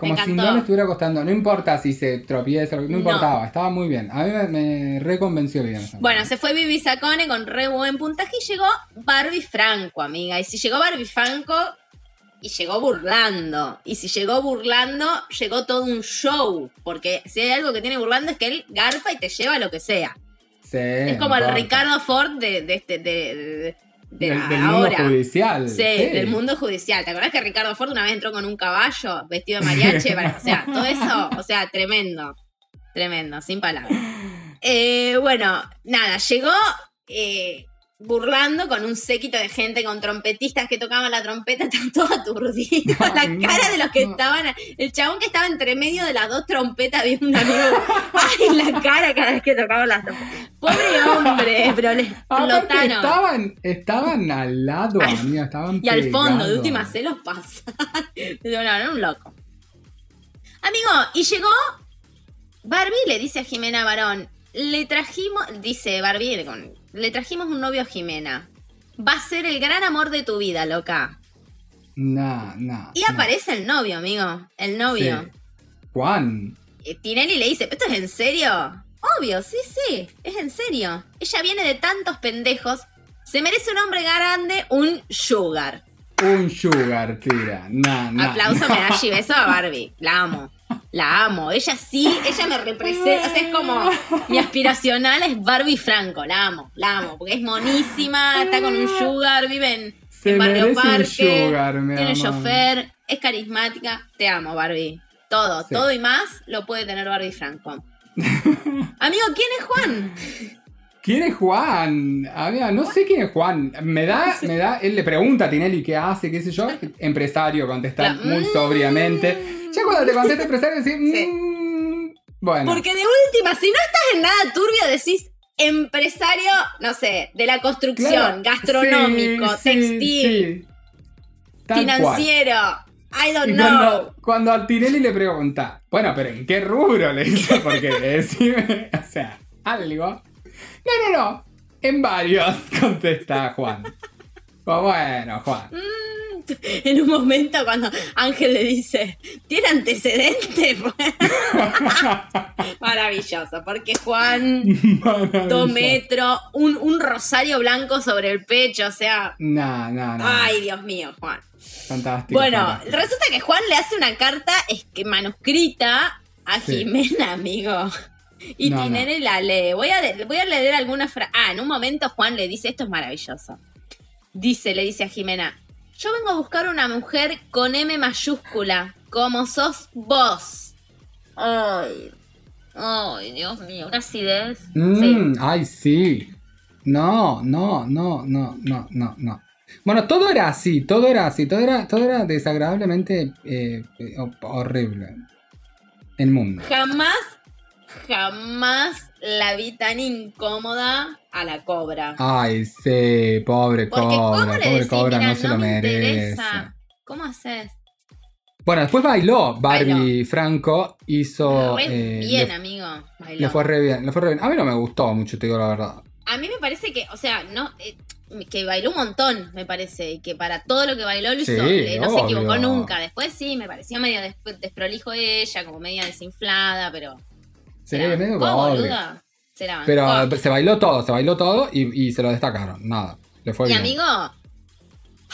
Como si no le estuviera costando. No importa si se tropieza, no No. importaba. Estaba muy bien. A mí me, me reconvenció bien. Bueno, se fue Vivi Sacone con re buen puntaje y llegó Barbie Franco, amiga. Y si llegó Barbie Franco, y llegó burlando. Y si llegó burlando, llegó todo un show. Porque si hay algo que tiene burlando es que él garpa y te lleva lo que sea. Sí, es como el. Ricardo Ford de, de este. De, de- de del, del mundo ahora. judicial. Sí, del mundo judicial. ¿Te acordás que Ricardo Ford una vez entró con un caballo vestido de mariachi? Para- o sea, (laughs) todo eso, o sea, tremendo. Tremendo, sin palabras. (laughs) Eh, bueno, nada, llegó eh, burlando con un séquito de gente, con trompetistas que tocaban la trompeta, (laughs) estaban todos aturdidos. la No, cara de los que no. estaban. El chabón que estaba entre medio de las dos trompetas, vi un amigo. (laughs) ¡Ay, la cara cada vez que tocaban las trompetas! Pobre hombre, pero le Aparte, explotaron. estaban, estaban al lado, Ay, amiga, estaban Y al fondo, de última se los pasan. (laughs) no, no, era un loco. Amigo, y llegó Barbie le dice a Jimena Barón, le trajimos, dice Barbie, con- le trajimos un novio a Jimena. Va a ser el gran amor de tu vida, loca. No, no. Y aparece el novio, amigo. El novio. Sí. Juan. Eh, Tinelli le dice, ¿esto es en serio? Obvio, sí, sí, es en serio. Ella viene de tantos pendejos. Se merece un hombre grande, un sugar. Un sugar, tira. No, no. Aplauso, medalla (laughs) y beso a Barbie. La amo. La amo. Ella sí, ella me representa. O sea, es como mi aspiracional es Barbie Franco. La amo, la amo. Porque es monísima, está con un sugar, vive en, en Barrio Parque. sugar, tiene amor. chofer, es carismática. Te amo, Barbie. Todo, Sí. todo y más lo puede tener Barbie Franco. (laughs) Amigo, ¿quién es Juan? ¿Quién es Juan? No sé quién es Juan. Me da, me da, él le pregunta a Tinelli qué hace, qué sé yo. (laughs) Empresario, contesta muy Mm. sobriamente. Ya cuando te contesta empresario, decís, Sí. "Mm, bueno. Porque de última, si no estás en nada turbio, decís empresario, no sé, de la construcción, Claro, gastronómico, sí, textil, sí. Cual. financiero. I don't Y know. cuando, cuando a Tinelli le pregunta, bueno, pero ¿en qué rubro le dice? Porque (laughs) decime, o sea, algo. No, no, no. En varios, (laughs) contesta Juan. Pues bueno, Juan. En un momento cuando Ángel le dice, ¿tiene antecedentes? (laughs) Maravilloso, porque Juan, dos Maravilloso. metros, un, un rosario blanco sobre el pecho, o sea, No, no, no. ay Dios mío, Juan. fantástico. Bueno, fantástico. resulta que Juan le hace una carta es que manuscrita a Sí. Jimena, amigo. Y No, Tinelli la lee. Voy a, voy a leer algunas frases. Ah, en un momento Juan le dice, esto es maravilloso. Dice, le dice a Jimena, yo vengo a buscar una mujer con M mayúscula, como sos vos. Ay, ay, Dios mío, una acidez. Sí. Mm, Ay, sí. No, no, no, no, no, no, no. Bueno, todo era así, todo era así, todo era, todo era desagradablemente eh, eh, horrible. El mundo. Jamás, jamás la vi tan incómoda a la cobra. Ay, sí, pobre Porque ¿cómo cobra, le pobre decís, cobra, mira, no se lo me merece. interesa? ¿Cómo haces? Bueno, después bailó Barbie Bailó. Franco, hizo. Re eh, bien, le, amigo. bailó. le fue re bien, le fue re bien. A mí no me gustó mucho, te digo la verdad. A mí me parece que, o sea, no eh, que bailó un montón, me parece, y que para todo lo que bailó lo hizo, eh, no se equivocó nunca. Después sí, me pareció medio des- desprolijo ella, como media desinflada, pero... Sí, se la medio bancó, pobre. boluda. Se la Pero se bailó todo, se bailó todo y, y se lo destacaron. Nada, le fue Y bien. amigo, (sighs)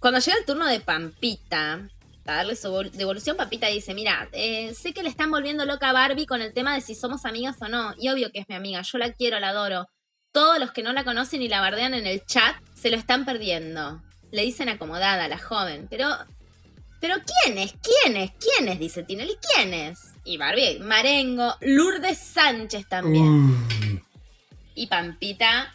cuando llega el turno de Pampita, a darle su vol- devolución, Pampita dice, mira, eh, sé que le están volviendo loca a Barbie con el tema de si somos amigas o no. Y obvio que es mi amiga, yo la quiero, la adoro. Todos los que no la conocen y la bardean en el chat se lo están perdiendo. Le dicen acomodada, la joven. Pero, pero ¿quién es? ¿Quién es? ¿Quién es? Dice Tinelli, ¿quién es? Y Barbie, Marengo, Lourdes Sánchez también. Uh, Y Pampita,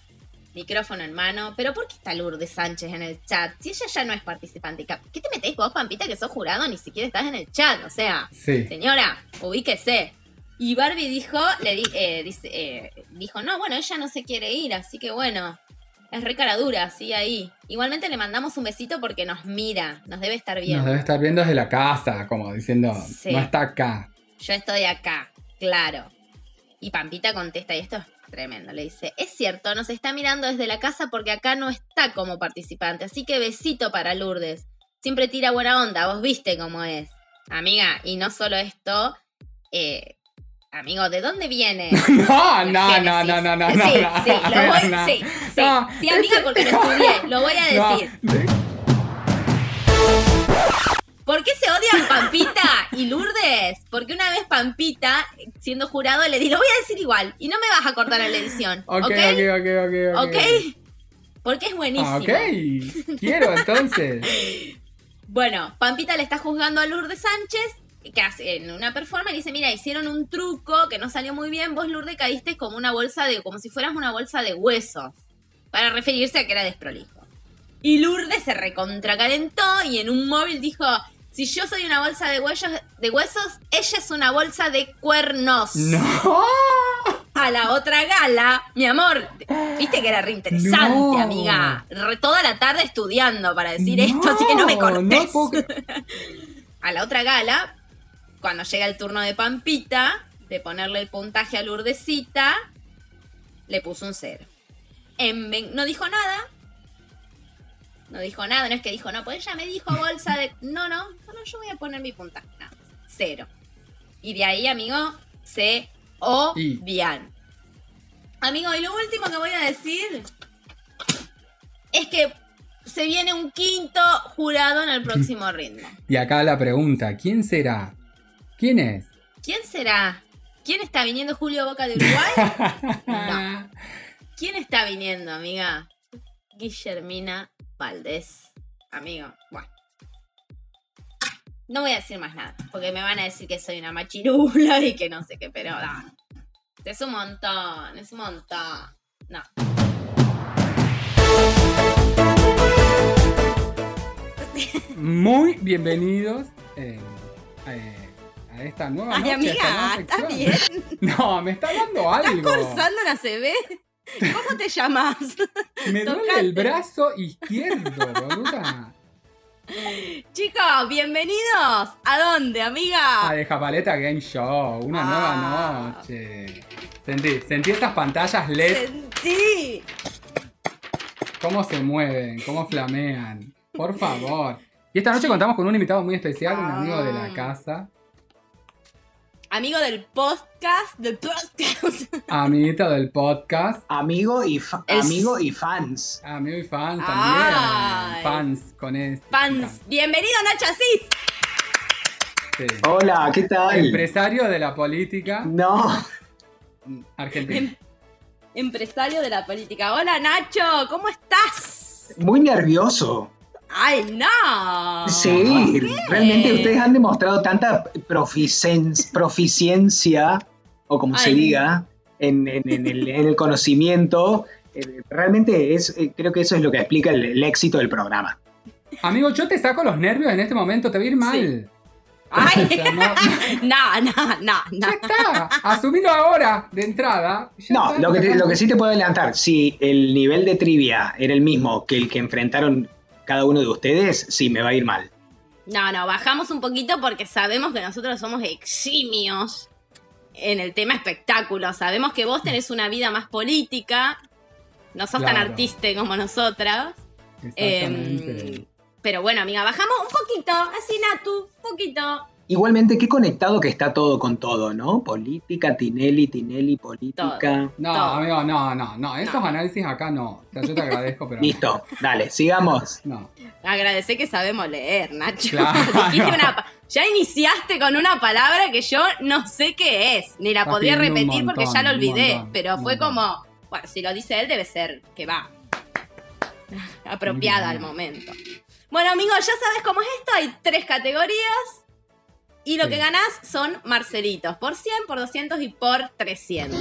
micrófono en mano. Pero ¿por qué está Lourdes Sánchez en el chat? Si ella ya no es participante. ¿Qué te metés vos, Pampita, que sos jurado? Ni siquiera estás en el chat. O sea, sí. señora, ubíquese. Y Barbie dijo, le di- eh, dice, eh, dijo, no, bueno, ella no se quiere ir, así que bueno, es re cara dura, sí, ahí. Igualmente le mandamos un besito porque nos mira, nos debe estar bien. Nos debe estar viendo desde la casa, como diciendo, Sí. no está acá. Yo estoy acá, claro. Y Pampita contesta, y esto es tremendo, le dice, es cierto, nos está mirando desde la casa porque acá no está como participante, así que besito para Lourdes. Siempre tira buena onda, vos viste cómo es. Amiga, y no solo esto, eh, amigo, ¿de dónde viene? (laughs) No, no, no, génesis? no, no, no, Sí, no. sí, lo voy, no. sí, sí, No, sí, amiga, este- porque lo estudié, lo voy a No. decir. ¿Por qué se odian Pampita y Lourdes? Porque una vez Pampita, siendo jurado, le di, lo voy a decir igual, y no me vas a cortar en la edición, (laughs) Ok, ¿ok? ok, ok, ok, ok. ¿Ok? Porque es buenísimo. Ok, quiero entonces. (laughs) Bueno, Pampita le está juzgando a Lourdes Sánchez que hace en una performance y dice, mira, hicieron un truco que no salió muy bien, vos Lourdes caíste como una bolsa de, como si fueras una bolsa de huesos, para referirse a que era desprolijo. Y Lourdes se recontracalentó y en un móvil dijo, si yo soy una bolsa de huesos, de huesos, ella es una bolsa de cuernos. ¡No! A la otra gala, mi amor, viste que era re interesante, No. amiga. Re- toda la tarde estudiando para decir esto, así que no me cortes. no (laughs) a la otra gala, cuando llega el turno de Pampita, de ponerle el puntaje a Lourdesita, le puso un cero. En no dijo nada. No dijo nada, no es que dijo, no, pues ella me dijo bolsa de. No, no, no, no, yo voy a poner mi puntaje. Cero. Y de ahí, amigo, se odian. Amigo, y lo último que voy a decir es que se viene un quinto jurado en el próximo (laughs) ritmo. Y acá la pregunta, ¿quién será? ¿Quién es? ¿Quién será? ¿Quién está viniendo Julio Boca de Uruguay? (laughs) No. ¿Quién está viniendo, amiga? Guillermina Valdés. Amigo, bueno. No voy a decir más nada, porque me van a decir que soy una machirula y que no sé qué, pero no. Es un montón, es un montón. No. Muy bienvenidos eh, eh, esta nueva Ay, noche, amiga, ¿estás bien? (laughs) No, me está dando ¿Estás algo. cursando una CB? ¿Cómo te llamas? (laughs) Me duele el brazo izquierdo, boluda. (laughs) Chicos, bienvenidos. ¿A dónde, amiga? A de Japaleta Game Show, una Ah. nueva noche. Sentí, sentí estas pantallas LED, Sentí. cómo se mueven, cómo flamean. Por favor. Y esta noche contamos con un invitado muy especial, un amigo de la Ah. casa, Amigo del podcast, del podcast. (laughs) amiguito del podcast, Amigo y, fa- Es- amigo y fans. amigo y fan Ay. también. Fans con este. Fans. Bienvenido, Nacho Asís. Sí. Hola, ¿qué tal? Empresario de la política No, argentina. Em- Empresario de la política. Hola, Nacho. ¿Cómo estás? muy nervioso. ¡Ay, no! Sí, realmente ustedes han demostrado tanta proficien- proficiencia, o como se Ay. diga, en, en- en el, en el conocimiento. Eh, Realmente es, eh, creo que eso es lo que explica el, el éxito del programa. Amigo, yo te saco los nervios en este momento, te va a ir mal. ¡Ay! (laughs) O sea, no, (laughs) No, no, no, no. ya está. Asumilo ahora, de entrada. Ya No, está, lo que, te- lo que sí te puedo adelantar, si el nivel de trivia era el mismo que el que enfrentaron cada uno de ustedes, sí, me va a ir mal. No, no, bajamos un poquito porque sabemos que nosotros somos eximios en el tema espectáculo. Sabemos que vos tenés una vida más política, no sos tan artista como nosotras. Exactamente. Em, pero bueno, amiga, bajamos un poquito, así Natu, un poquito. Igualmente, qué conectado que está todo con todo, ¿no? Política, Tinelli, Tinelli, política. no, todo. amigo, no, no, no. Esos No. análisis acá no. O sea, yo te agradezco, pero. Listo, dale, sigamos. No. Agradecer que sabemos leer, Nacho. Claro. (laughs) Una ya iniciaste con una palabra que yo no sé qué es, ni la Está podría repetir porque ya lo un olvidé, montón, pero fue montón. como, bueno, si lo dice él debe ser que va. (laughs) Apropiada al momento. Bueno, amigo, ya sabes cómo es esto, hay tres categorías y lo Sí. que ganás son Marcelitos, por 100, por 200 y por 300.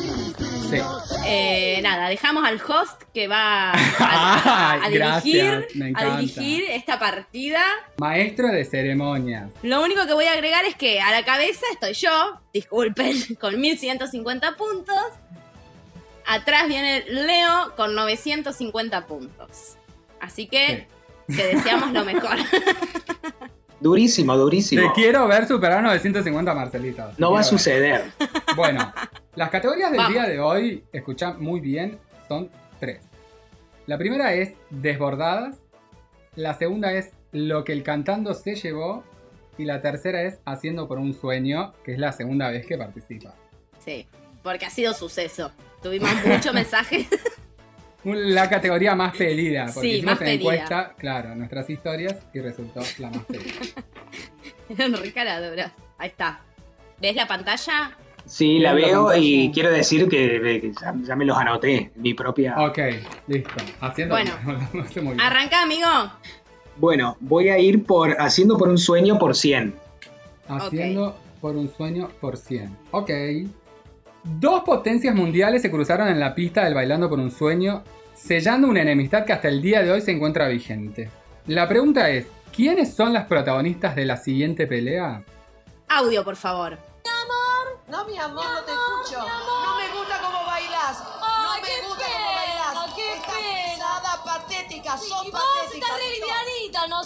Sí. Eh, nada, dejamos al host que va a, (laughs) dirigir esta partida. Maestro de ceremonias. Lo único que voy a agregar es que a la cabeza estoy yo, disculpen, (laughs) con 1150 puntos. Atrás viene Leo con 950 puntos. Así que te deseamos lo mejor. (laughs) Durísimo, durísimo. Te quiero ver superar 950 Marcelitos. Te No va a ver. suceder. Bueno, las categorías del Vamos. día de hoy, escucha muy bien, son tres. La primera es desbordadas, la segunda es lo que el cantando se llevó y la tercera es haciendo por un sueño, que es la segunda vez que participa. Sí, porque ha sido suceso. Tuvimos muchos mensajes. (laughs) La categoría más pedida, porque Sí, hicimos más una pedida. encuesta, claro, nuestras historias y resultó la más pedida. (laughs) Enrique Aradora. Ahí está. ¿Ves la pantalla? Sí, la veo pantalla. y quiero decir que, que ya, ya me los anoté. Mi propia. Ok, listo. Haciendo Bueno. (laughs) muy bien. Arranca, amigo. Bueno, voy a ir por haciendo por un sueño por 100. haciendo por un sueño por 100. Ok. Dos potencias mundiales se cruzaron en la pista del Bailando por un sueño, sellando una enemistad que hasta el día de hoy se encuentra vigente. La pregunta es, ¿quiénes son las protagonistas de la siguiente pelea? Audio, por favor. No, mi amor, no te escucho. No me gusta cómo bailas. No me gusta pena, cómo bailas. qué Estás pesada, patética, sos Y vos patética. estás re sos- livianita, no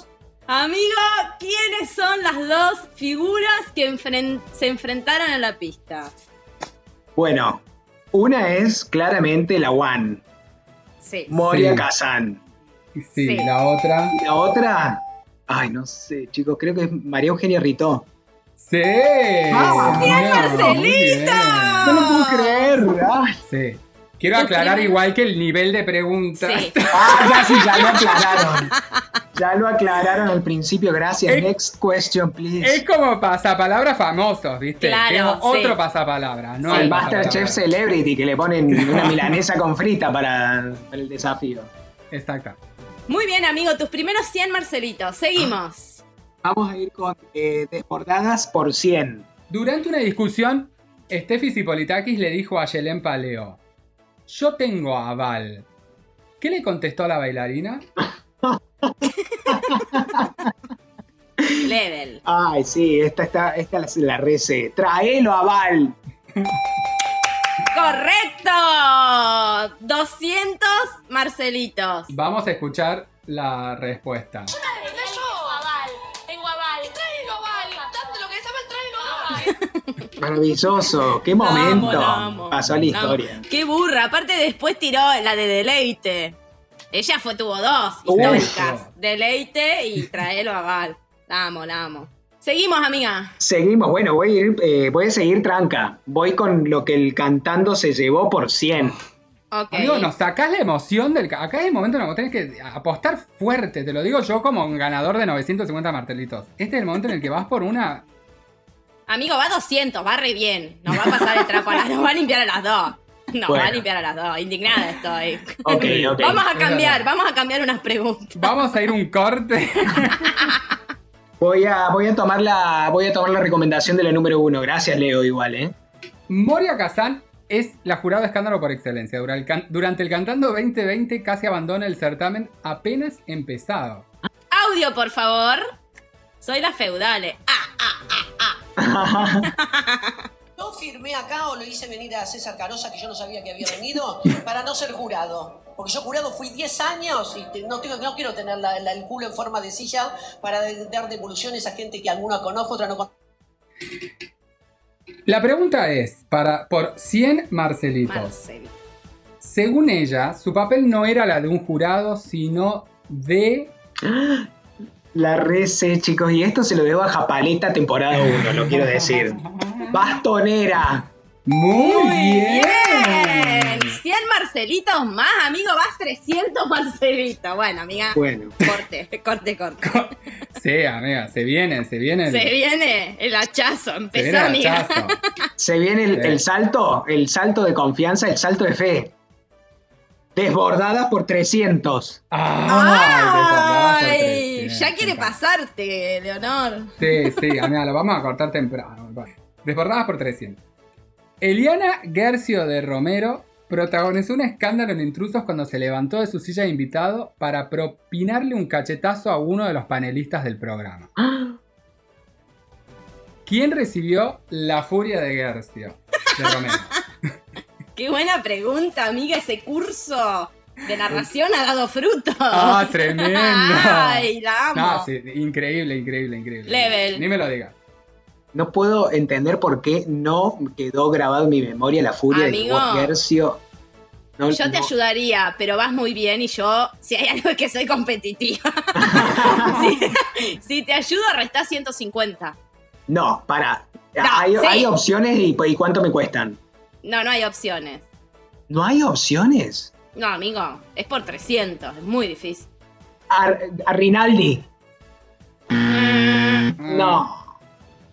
Amigo, ¿quiénes son las dos figuras que enfren- se enfrentaron en la pista? Bueno, una es claramente la One, Sí. Moria Sí. Kazan. Sí, Sí. la otra. Y la otra, ay, no sé, chicos, creo que es María Eugenia Ritó. Sí. ¡Ah! Bien, muy bien. No lo puedo creer. Ay. Sí. Quiero aclarar igual que el nivel de preguntas. Sí. (laughs) Ah, ya sí, ya lo aclararon. Ya lo aclararon al principio, gracias. Es- Next question, please. Es como pasapalabras famosos, ¿viste? Claro, es otro sí. pasapalabras, ¿no? el hay Masterchef. Celebrity que le ponen una milanesa con frita para, para el desafío. Exacto. Muy bien, amigo, tus primeros 100 Marcelitos. Seguimos. Vamos a ir con eh, desbordadas por 100. Durante una discusión, Steffi Zipolitakis le dijo a Yelén Paleo: Yo tengo aval. ¿Qué le contestó a la bailarina? (laughs) Level. Ay, sí, esta, esta, esta la, la recé. Traelo a Val. ¡Correcto! 200 Marcelitos. Vamos a escuchar la respuesta. (laughs) Maravilloso. Qué momento. Pasó a la historia. Qué burra. Aparte después tiró la de Deleite. Ella fue, tuvo dos Uf. históricas. Deleite y Traelo a Val. La amo, la amo. Seguimos, amiga. Seguimos, bueno, voy a, ir, eh, voy a seguir tranca. Voy con lo que el cantando se llevó por 100. Ok. Amigo, nos sacás la emoción del. Acá es el momento en el que tenés que apostar fuerte, te lo digo yo como un ganador de 950 martelitos. Este es el momento en el que vas por una. Amigo, va 200, va re bien. Nos va a pasar el trapo a las Nos va a limpiar a las dos. (laughs) Nos Bueno. va a limpiar a las dos. Indignada estoy. (laughs) Ok, ok. Vamos a cambiar, vamos a cambiar unas preguntas. Vamos a ir un corte. (laughs) Voy a, voy a tomar la, voy a tomar la recomendación de la número uno. Gracias, Leo, igual, ¿eh? Moria Kazan es la jurada de escándalo por excelencia. Durante el Cantando 2020 casi abandona el certamen apenas empezado. Audio, por favor. Soy la feudale. Ah, Yo firmé acá o lo hice venir a César Carosa, que yo no sabía que había venido, (laughs) para no ser jurado. Porque yo jurado fui 10 años y te- no, tengo, no quiero tener la- la- el culo en forma de silla para de- dar devoluciones a gente que alguna conozco, otra no conozco. La pregunta es, para, por 100 Marcelitos. Marcel. Según ella, su papel no era la de un jurado, sino de... (gasps) La recé, chicos, y esto se lo debo a Japaleta temporada 1, lo quiero decir. (laughs) Bastonera. Muy, bien. Bien. 100 Marcelitos más, amigo. Vas 300 Marcelitos. Bueno, amiga. Bueno, Corte, corte, corte. Sí, amiga, se viene, se viene. el- Se viene el hachazo. se Empezó, viene el amiga. hachazo. (laughs) se viene el, salto, el salto de confianza, el salto de fe. Desbordadas por 300. Ay, Ay, desbordada por ya quiere 300. pasarte, Leonor. Sí, sí, amiga, lo vamos a cortar temprano. Desbordadas por 300. Eliana Gercio de Romero protagonizó un escándalo en intrusos cuando se levantó de su silla de invitado para propinarle un cachetazo a uno de los panelistas del programa. ¿Quién recibió la furia de Gercio de Romero? (laughs) Qué buena pregunta, amiga. Ese curso de narración ha dado fruto. ¡Ah, tremendo! (laughs) Ay, la amo. No, sí, increíble, increíble, increíble. Level. Ni me lo digas. No puedo entender por qué no quedó grabado en mi memoria la furia Amigo. de Gercio. No, Yo te no. ayudaría, pero vas muy bien y yo, si hay algo es que soy competitiva. (laughs) (laughs) si, si te ayudo, restás 150. No, para. No, hay, sí. hay opciones y, y cuánto me cuestan. No, no hay opciones. ¿No hay opciones? No, amigo, es por 300, es muy difícil. A, a Rinaldi. Mm. No.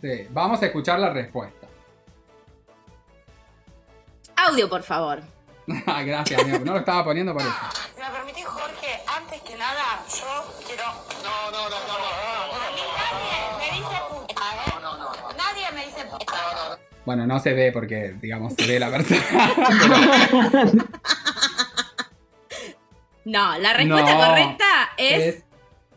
Sí, vamos a escuchar la respuesta. Audio, por favor. Ah, Gracias, amigo. No lo estaba poniendo por eso. Si me permitís, Jorge, antes que nada, yo quiero. No, no, no, no, no. A mí nadie me dice puta, ¿eh? No, no, no. se puede. Bueno, no se ve porque, digamos, se ve la persona. No, la respuesta No, correcta es,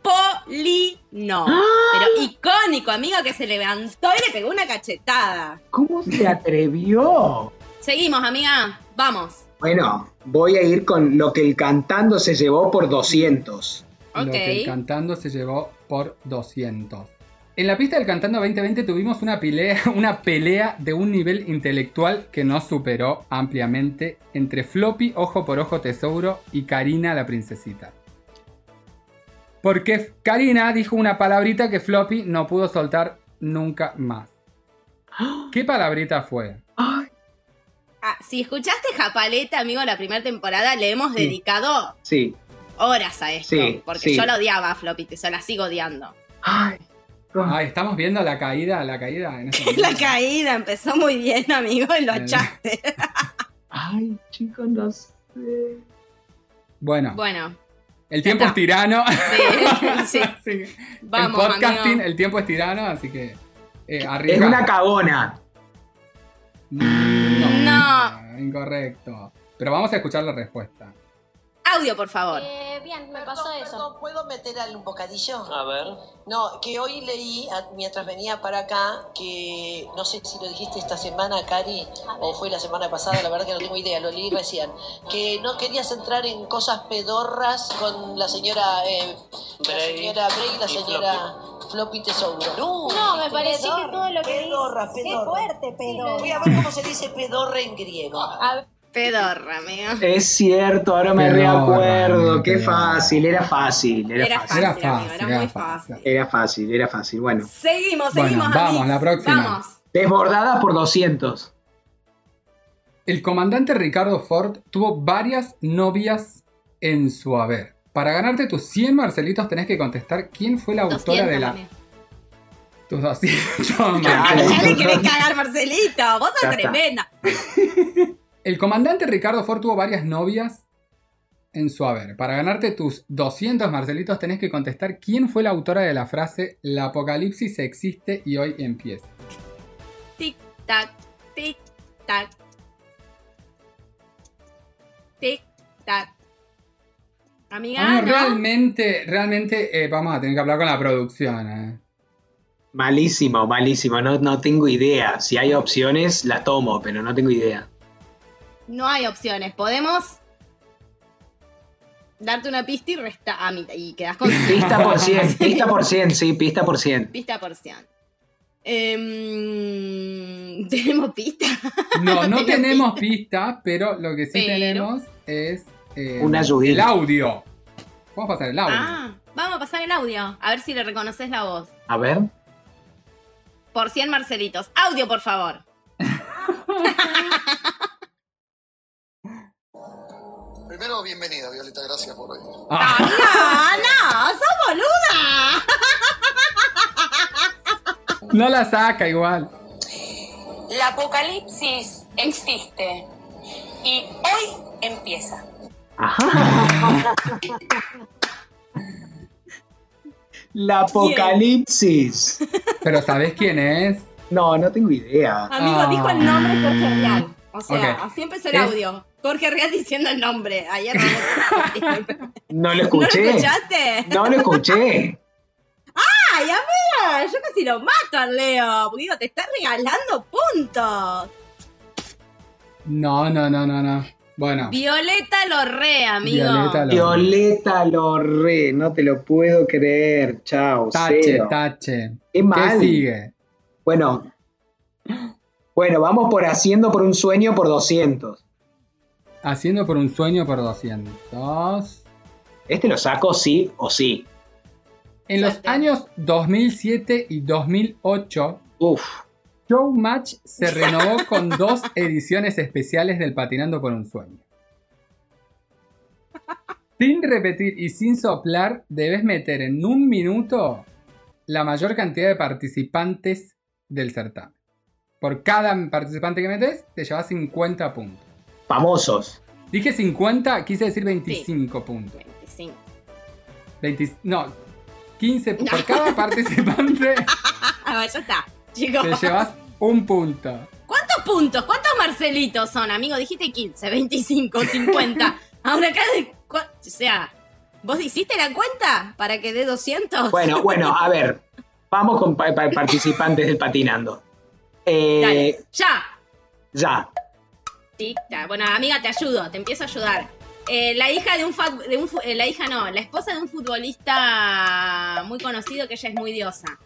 Polino. Pero icónico, amigo, que se levantó y le pegó una cachetada. ¿Cómo se atrevió? Seguimos, amiga. Vamos. Bueno, voy a ir con lo que el cantando se llevó por 200. Lo que el cantando se llevó por 200. En la pista del Cantando 2020 tuvimos una pelea, (laughs) una pelea de un nivel intelectual que nos superó ampliamente entre Floppy, Ojo por Ojo Tesouro y Karina la Princesita. Porque Karina dijo una palabrita que Floppy no pudo soltar nunca más. ¿Qué palabrita fue? Ay, Ah, si escuchaste Japaleta, amigo, la primera temporada, le hemos Sí. dedicado sí. horas a esto. Porque sí. yo lo odiaba a Floppy, te la sigo odiando. Ay. Ah, estamos viendo la caída, la caída en este (laughs) La caída empezó muy bien, amigo, y lo echaste. Ay, chicos, no sé. Bueno, bueno, el tiempo es tirano. sí, (laughs) sí. Vamos, en podcasting amigo. el tiempo es tirano, así que eh, Es arriesga. una cagona. Mm, No. Incorrecto. Pero vamos a escuchar la respuesta. Audio, por favor. Eh, bien, me Perdón, pasó eso. perdón, ¿Puedo meter al- un bocadillo? A ver. No, que hoy leí mientras venía para acá que no sé si lo dijiste esta semana, Cari, o fue la semana pasada, la verdad que no tengo idea, lo leí recién. Que no querías entrar en cosas pedorras con la señora eh, la Bray señora Bray y la y señora Floppy Tesouro. No, No, me pareció que todo lo que pedorra, dice- pedorra. Qué fuerte, pedorra. Voy a ver cómo se dice pedorra en griego. A ver, Pedorra, amigo. Es cierto, ahora me Pedorra, reacuerdo. Qué pedorra. fácil, era fácil, era, Era fácil. Era Fácil, amigo, fácil, era era muy fácil. fácil. Era fácil, era fácil. Bueno, Seguimos, Bueno, seguimos, vamos, amigos. la próxima. Vamos. desbordada por 200. El comandante Ricardo Ford tuvo varias novias en su haber. Para ganarte tus 100 Marcelitos tenés que contestar quién fue la autora 200, de la... amigo. Tus 200 Claro. Marcelitos. Ya le querés cagar, Marcelito. Vos sos tremenda. (laughs) El comandante Ricardo Ford tuvo varias novias en su haber. Para ganarte tus 200 Marcelitos tenés que contestar quién fue la autora de la frase La apocalipsis existe y hoy empieza. Tic, tac, tic, tac. Tic, tac. Amiga, Ah, ¿no? realmente, realmente eh, vamos a tener que hablar con la producción. eh. Malísimo, malísimo. No, no tengo idea. Si hay opciones, las tomo, pero no tengo idea. No hay opciones. Podemos darte una pista y resta a mitad y quedas con Pista por 100, pista por 100, sí, pista por 100. pista por cien. Em, (laughs) tenemos pista. No, no (laughs) tenemos pista, pero lo que sí Pero- tenemos es eh, Una ayudita. el audio. Vamos a pasar el audio. Ah, vamos a pasar el audio. A ver si le reconoces la voz. A ver. Por 100 Marcelitos. Audio, por favor. (laughs) Primero, bienvenida, Violeta, gracias por hoy. Ah. ¡No! ¡Sos boluda! no la saca igual. La apocalipsis existe. Y hoy empieza. Ajá. (laughs) La apocalipsis. Pero ¿sabés quién es? No, no tengo idea. Amigo, Ah. dijo el nombre Jorge Real. O sea, Ok. así empezó el Es- audio. Jorge Real diciendo el nombre. Ayer no No lo ¿No escuché. lo escuchaste? No lo escuché. Ay, amiga, yo casi lo mato al Leo. Porque digo, te está regalando puntos. No, no, no, no, no. Bueno, Violeta Lorre, amigo. Violeta lo- Violeta Lorre, no te lo puedo creer. Chao, Tache, cero. tache. Qué ¿Qué mal. sigue? Bueno. Bueno, vamos por haciendo por un sueño por 200. Haciendo por un sueño por 200. Este lo saco sí o sí. En los años 2007 y 2008, Uf. Showmatch se renovó con (laughs) dos ediciones especiales del Patinando por un Sueño. Sin repetir y sin soplar, debes meter en un minuto la mayor cantidad de participantes del certamen. Por cada participante que metes, te llevas 50 puntos. Famosos. Dije 50, quise decir 25 puntos. 25. 20 no, 15 por cada (laughs) participante Ah, ya está. Chicos. te llevas Un punto. ¿Cuántos puntos? ¿Cuántos Marcelitos son, amigo? Dijiste 15, 25, 50. Ahora cua- O sea, ¿vos hiciste la cuenta para que dé 200? Bueno, bueno, a ver. Vamos con pa- pa- participantes del patinando. (laughs) Eh, Dale, ya. ya. Tic, tac. Bueno, amiga, te ayudo, te empiezo a ayudar. Eh, la hija de un, de eh, la hija no, la esposa de un futbolista muy conocido que ella es muy diosa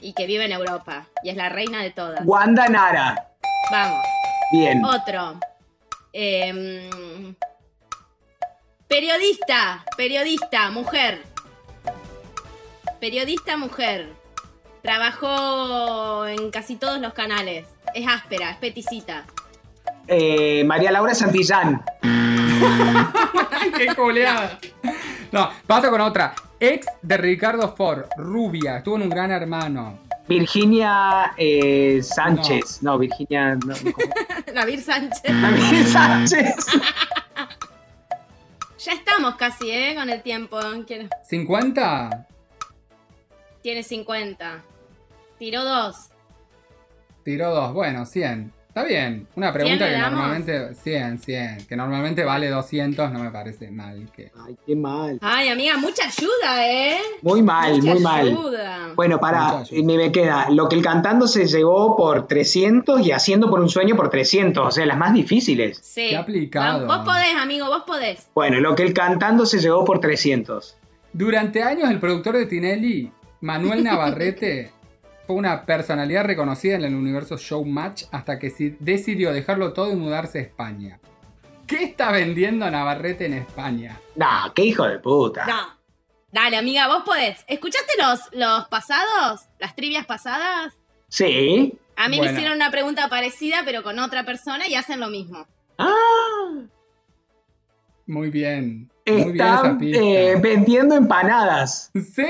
y que vive en Europa y es la reina de todas. Wanda Nara. Vamos, Bien. otro. Em, periodista, periodista, mujer. Periodista, mujer. Trabajó en casi todos los canales. Es áspera, es peticita. Eh, María Laura Santillán. ¡Ay, qué coleada! No, paso con otra. Ex de Ricardo Ford, rubia, estuvo en un gran hermano. Virginia eh, Sánchez. No, Virginia. no. (laughs) David Sánchez. Virginia Sánchez. (laughs) Ya estamos casi, ¿eh? Con el tiempo. Quiero- ¿50? Tiene 50. Tiró dos. Tiró dos. Bueno, 100. Está bien. Una pregunta ¿Cien le que damos? normalmente. 100, 100. Que normalmente vale 200, no me parece mal. Que... Ay, qué mal. Ay, amiga, mucha ayuda, ¿eh? Muy mal, Mucha muy mal. ayuda. Bueno, para, Muchachos. me, me queda lo que el cantando se llevó por 300 y haciendo por un sueño por 300, o sea, las más difíciles. Sí. Qué aplicado. Vos podés, amigo, vos podés. Bueno, lo que el cantando se llevó por 300. Durante años, el productor de Tinelli, Manuel (laughs) Navarrete, fue una personalidad reconocida en el universo Showmatch hasta que decidió dejarlo todo y mudarse a España. ¿Qué está vendiendo Navarrete en España? Nah, qué hijo de puta. No. Dale, amiga, vos podés. ¿Escuchaste los, los pasados? ¿Las trivias pasadas? Sí. A mí Bueno. me hicieron una pregunta parecida, pero con otra persona y hacen lo mismo. Ah, Muy bien. Muy bien esa están eh, vendiendo empanadas. ¡Sí!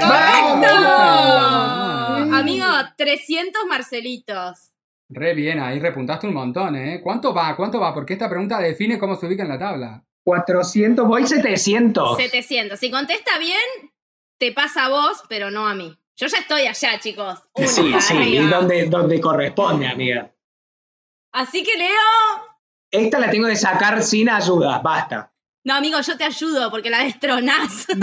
¡Correcto! ¡Vamos! Amigo, 300 Marcelitos. Re bien, ahí repuntaste un montón, ¿eh? ¿Cuánto va? ¿Cuánto va? Porque esta pregunta define cómo se ubica en la tabla. 400, voy 700. 700. Si contesta bien, te pasa a vos, pero no a mí. Yo ya estoy allá, chicos. Una Sí, sí, y donde, donde corresponde, amiga. Así que, Leo. Esta la tengo que sacar sin ayuda, basta. No, amigo, yo te ayudo porque la destronás. (laughs)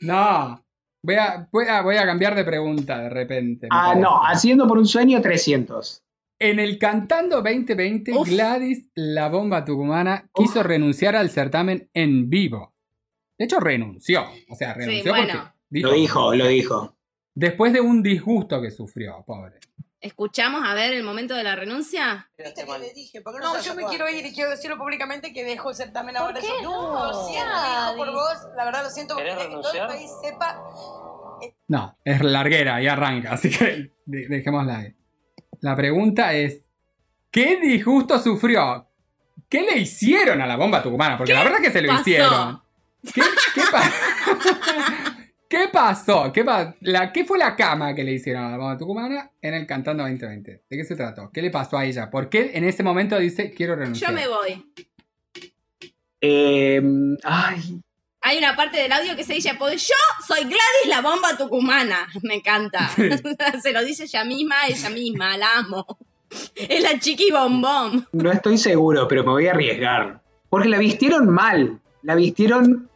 No. Voy a, voy a, voy a cambiar de pregunta de repente. Ah, parece. no, haciendo por un sueño 300. En el Cantando 2020, Uf. Gladys, la bomba tucumana, quiso renunciar al certamen en vivo. De hecho, renunció. O sea, renunció bueno. porque Lo dijo, lo dijo. Después de un disgusto que sufrió, pobre. ¿Escuchamos a ver el momento de la renuncia? ¿Viste que le dije? ¿Por qué No, se yo me quiero ir y quiero decirlo públicamente que dejo el certamen ¿Por ahora. qué Yo- no? Lo siento, hijo, por vos. La verdad lo siento. ¿Querés que todo el país sepa. No, es larguera y arranca, (laughs) así que de- dejémosla ahí. La pregunta es: ¿qué disgusto sufrió? ¿Qué le hicieron a la bomba tucumana? Porque la verdad es que se lo pasó? hicieron. ¿Qué, qué pa- (laughs) ¿Qué pasó? ¿Qué, pa- la, ¿Qué fue la cama que le hicieron a la bomba tucumana en el Cantando 2020? ¿De qué se trató? ¿Qué le pasó a ella? ¿Por qué en ese momento dice quiero renunciar? Yo me voy. Eh, ay, Hay una parte del audio que se dice, pues yo soy Gladys la bomba tucumana. Me encanta. (laughs) se lo dice ella misma, ella misma, la amo. Es la chiqui bombón. no estoy seguro, pero me voy a arriesgar. Porque la vistieron mal. La vistieron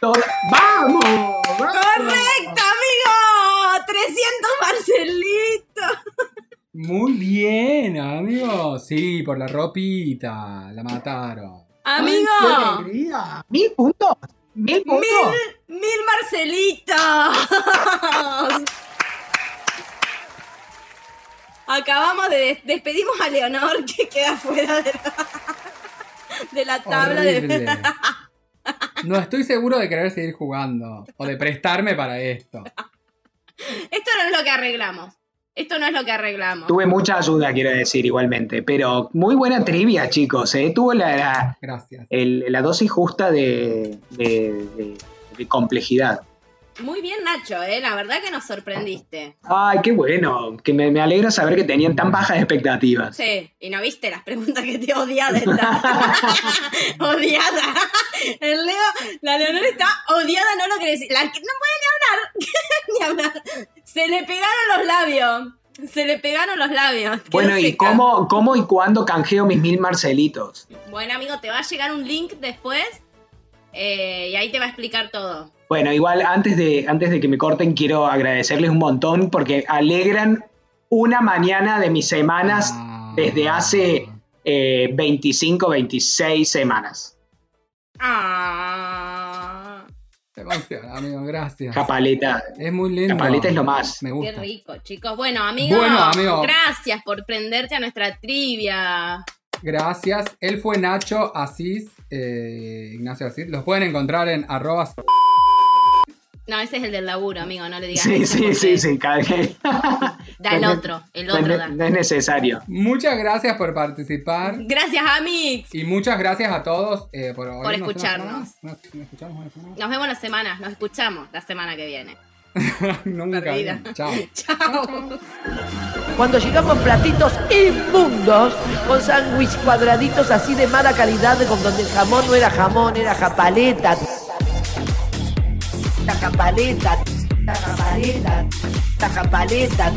toda. ¡Vamos! ¡Vamos! ¡Correcto, amigo! 300 Marcelitos. Muy bien, amigo. Sí, por la ropita. La mataron. ¡Ay, Amigo, qué alegría! ¡Mil puntos! ¡Mil puntos! mil, mil Marcelitos. Acabamos de des- despedimos a Leonor que queda fuera de la, de la tabla de... (laughs) No estoy seguro de querer seguir jugando o de prestarme para esto. Esto no es lo que arreglamos. Esto no es lo que arreglamos. Tuve mucha ayuda, quiero decir, igualmente. Pero muy buena trivia, chicos. ¿eh? Tuvo la, la, Gracias. el- la dosis justa de, de- de- de complejidad. Muy bien, Nacho, ¿eh? La verdad que nos sorprendiste. Ay, qué bueno. Que me, me alegra saber que tenían tan bajas expectativas. Sí, y no viste las preguntas que te (laughs) odiada. El Leo, la Leonor está odiada, no lo quiere decir. La, no puede ni hablar. (laughs) ni hablar. Se le pegaron los labios. Se le pegaron los labios. Bueno, ¿y seca. cómo, cómo y cuándo canjeo mis mil Marcelitos? Bueno, amigo, te va a llegar un link después eh, y ahí te va a explicar todo. Bueno, igual antes de, antes de que me corten, quiero agradecerles un montón porque alegran una mañana de mis semanas Ah. desde hace eh, 25, 26 semanas. Ah, Te emociona, amigo, gracias. Japaleta. Es muy lindo. Japaleta es lo más. Me qué gusta. rico, chicos. Bueno, amigo, Bueno, amigo. gracias por prenderte a nuestra trivia. Gracias. Él fue Nacho Asís, eh, Ignacio Asís. Los pueden encontrar en arroba. No, ese es el del laburo, amigo, no le digas Sí, sí, sí, sí. cada vez- Da el otro, el otro no- da. no es necesario. Muchas gracias por participar. Gracias, Amix. Y muchas gracias a todos eh, por, escucharnos. Nos, nos escuchamos más. Nos vemos la semana, nos escuchamos la semana que viene. (laughs) Nunca. Perdida. Chao. (laughs) Chao. Cuando llegamos platitos inmundos, con sándwich cuadraditos así de mala calidad, con donde el jamón no era jamón, era japaleta. La japaleta, la japaleta, la japaleta.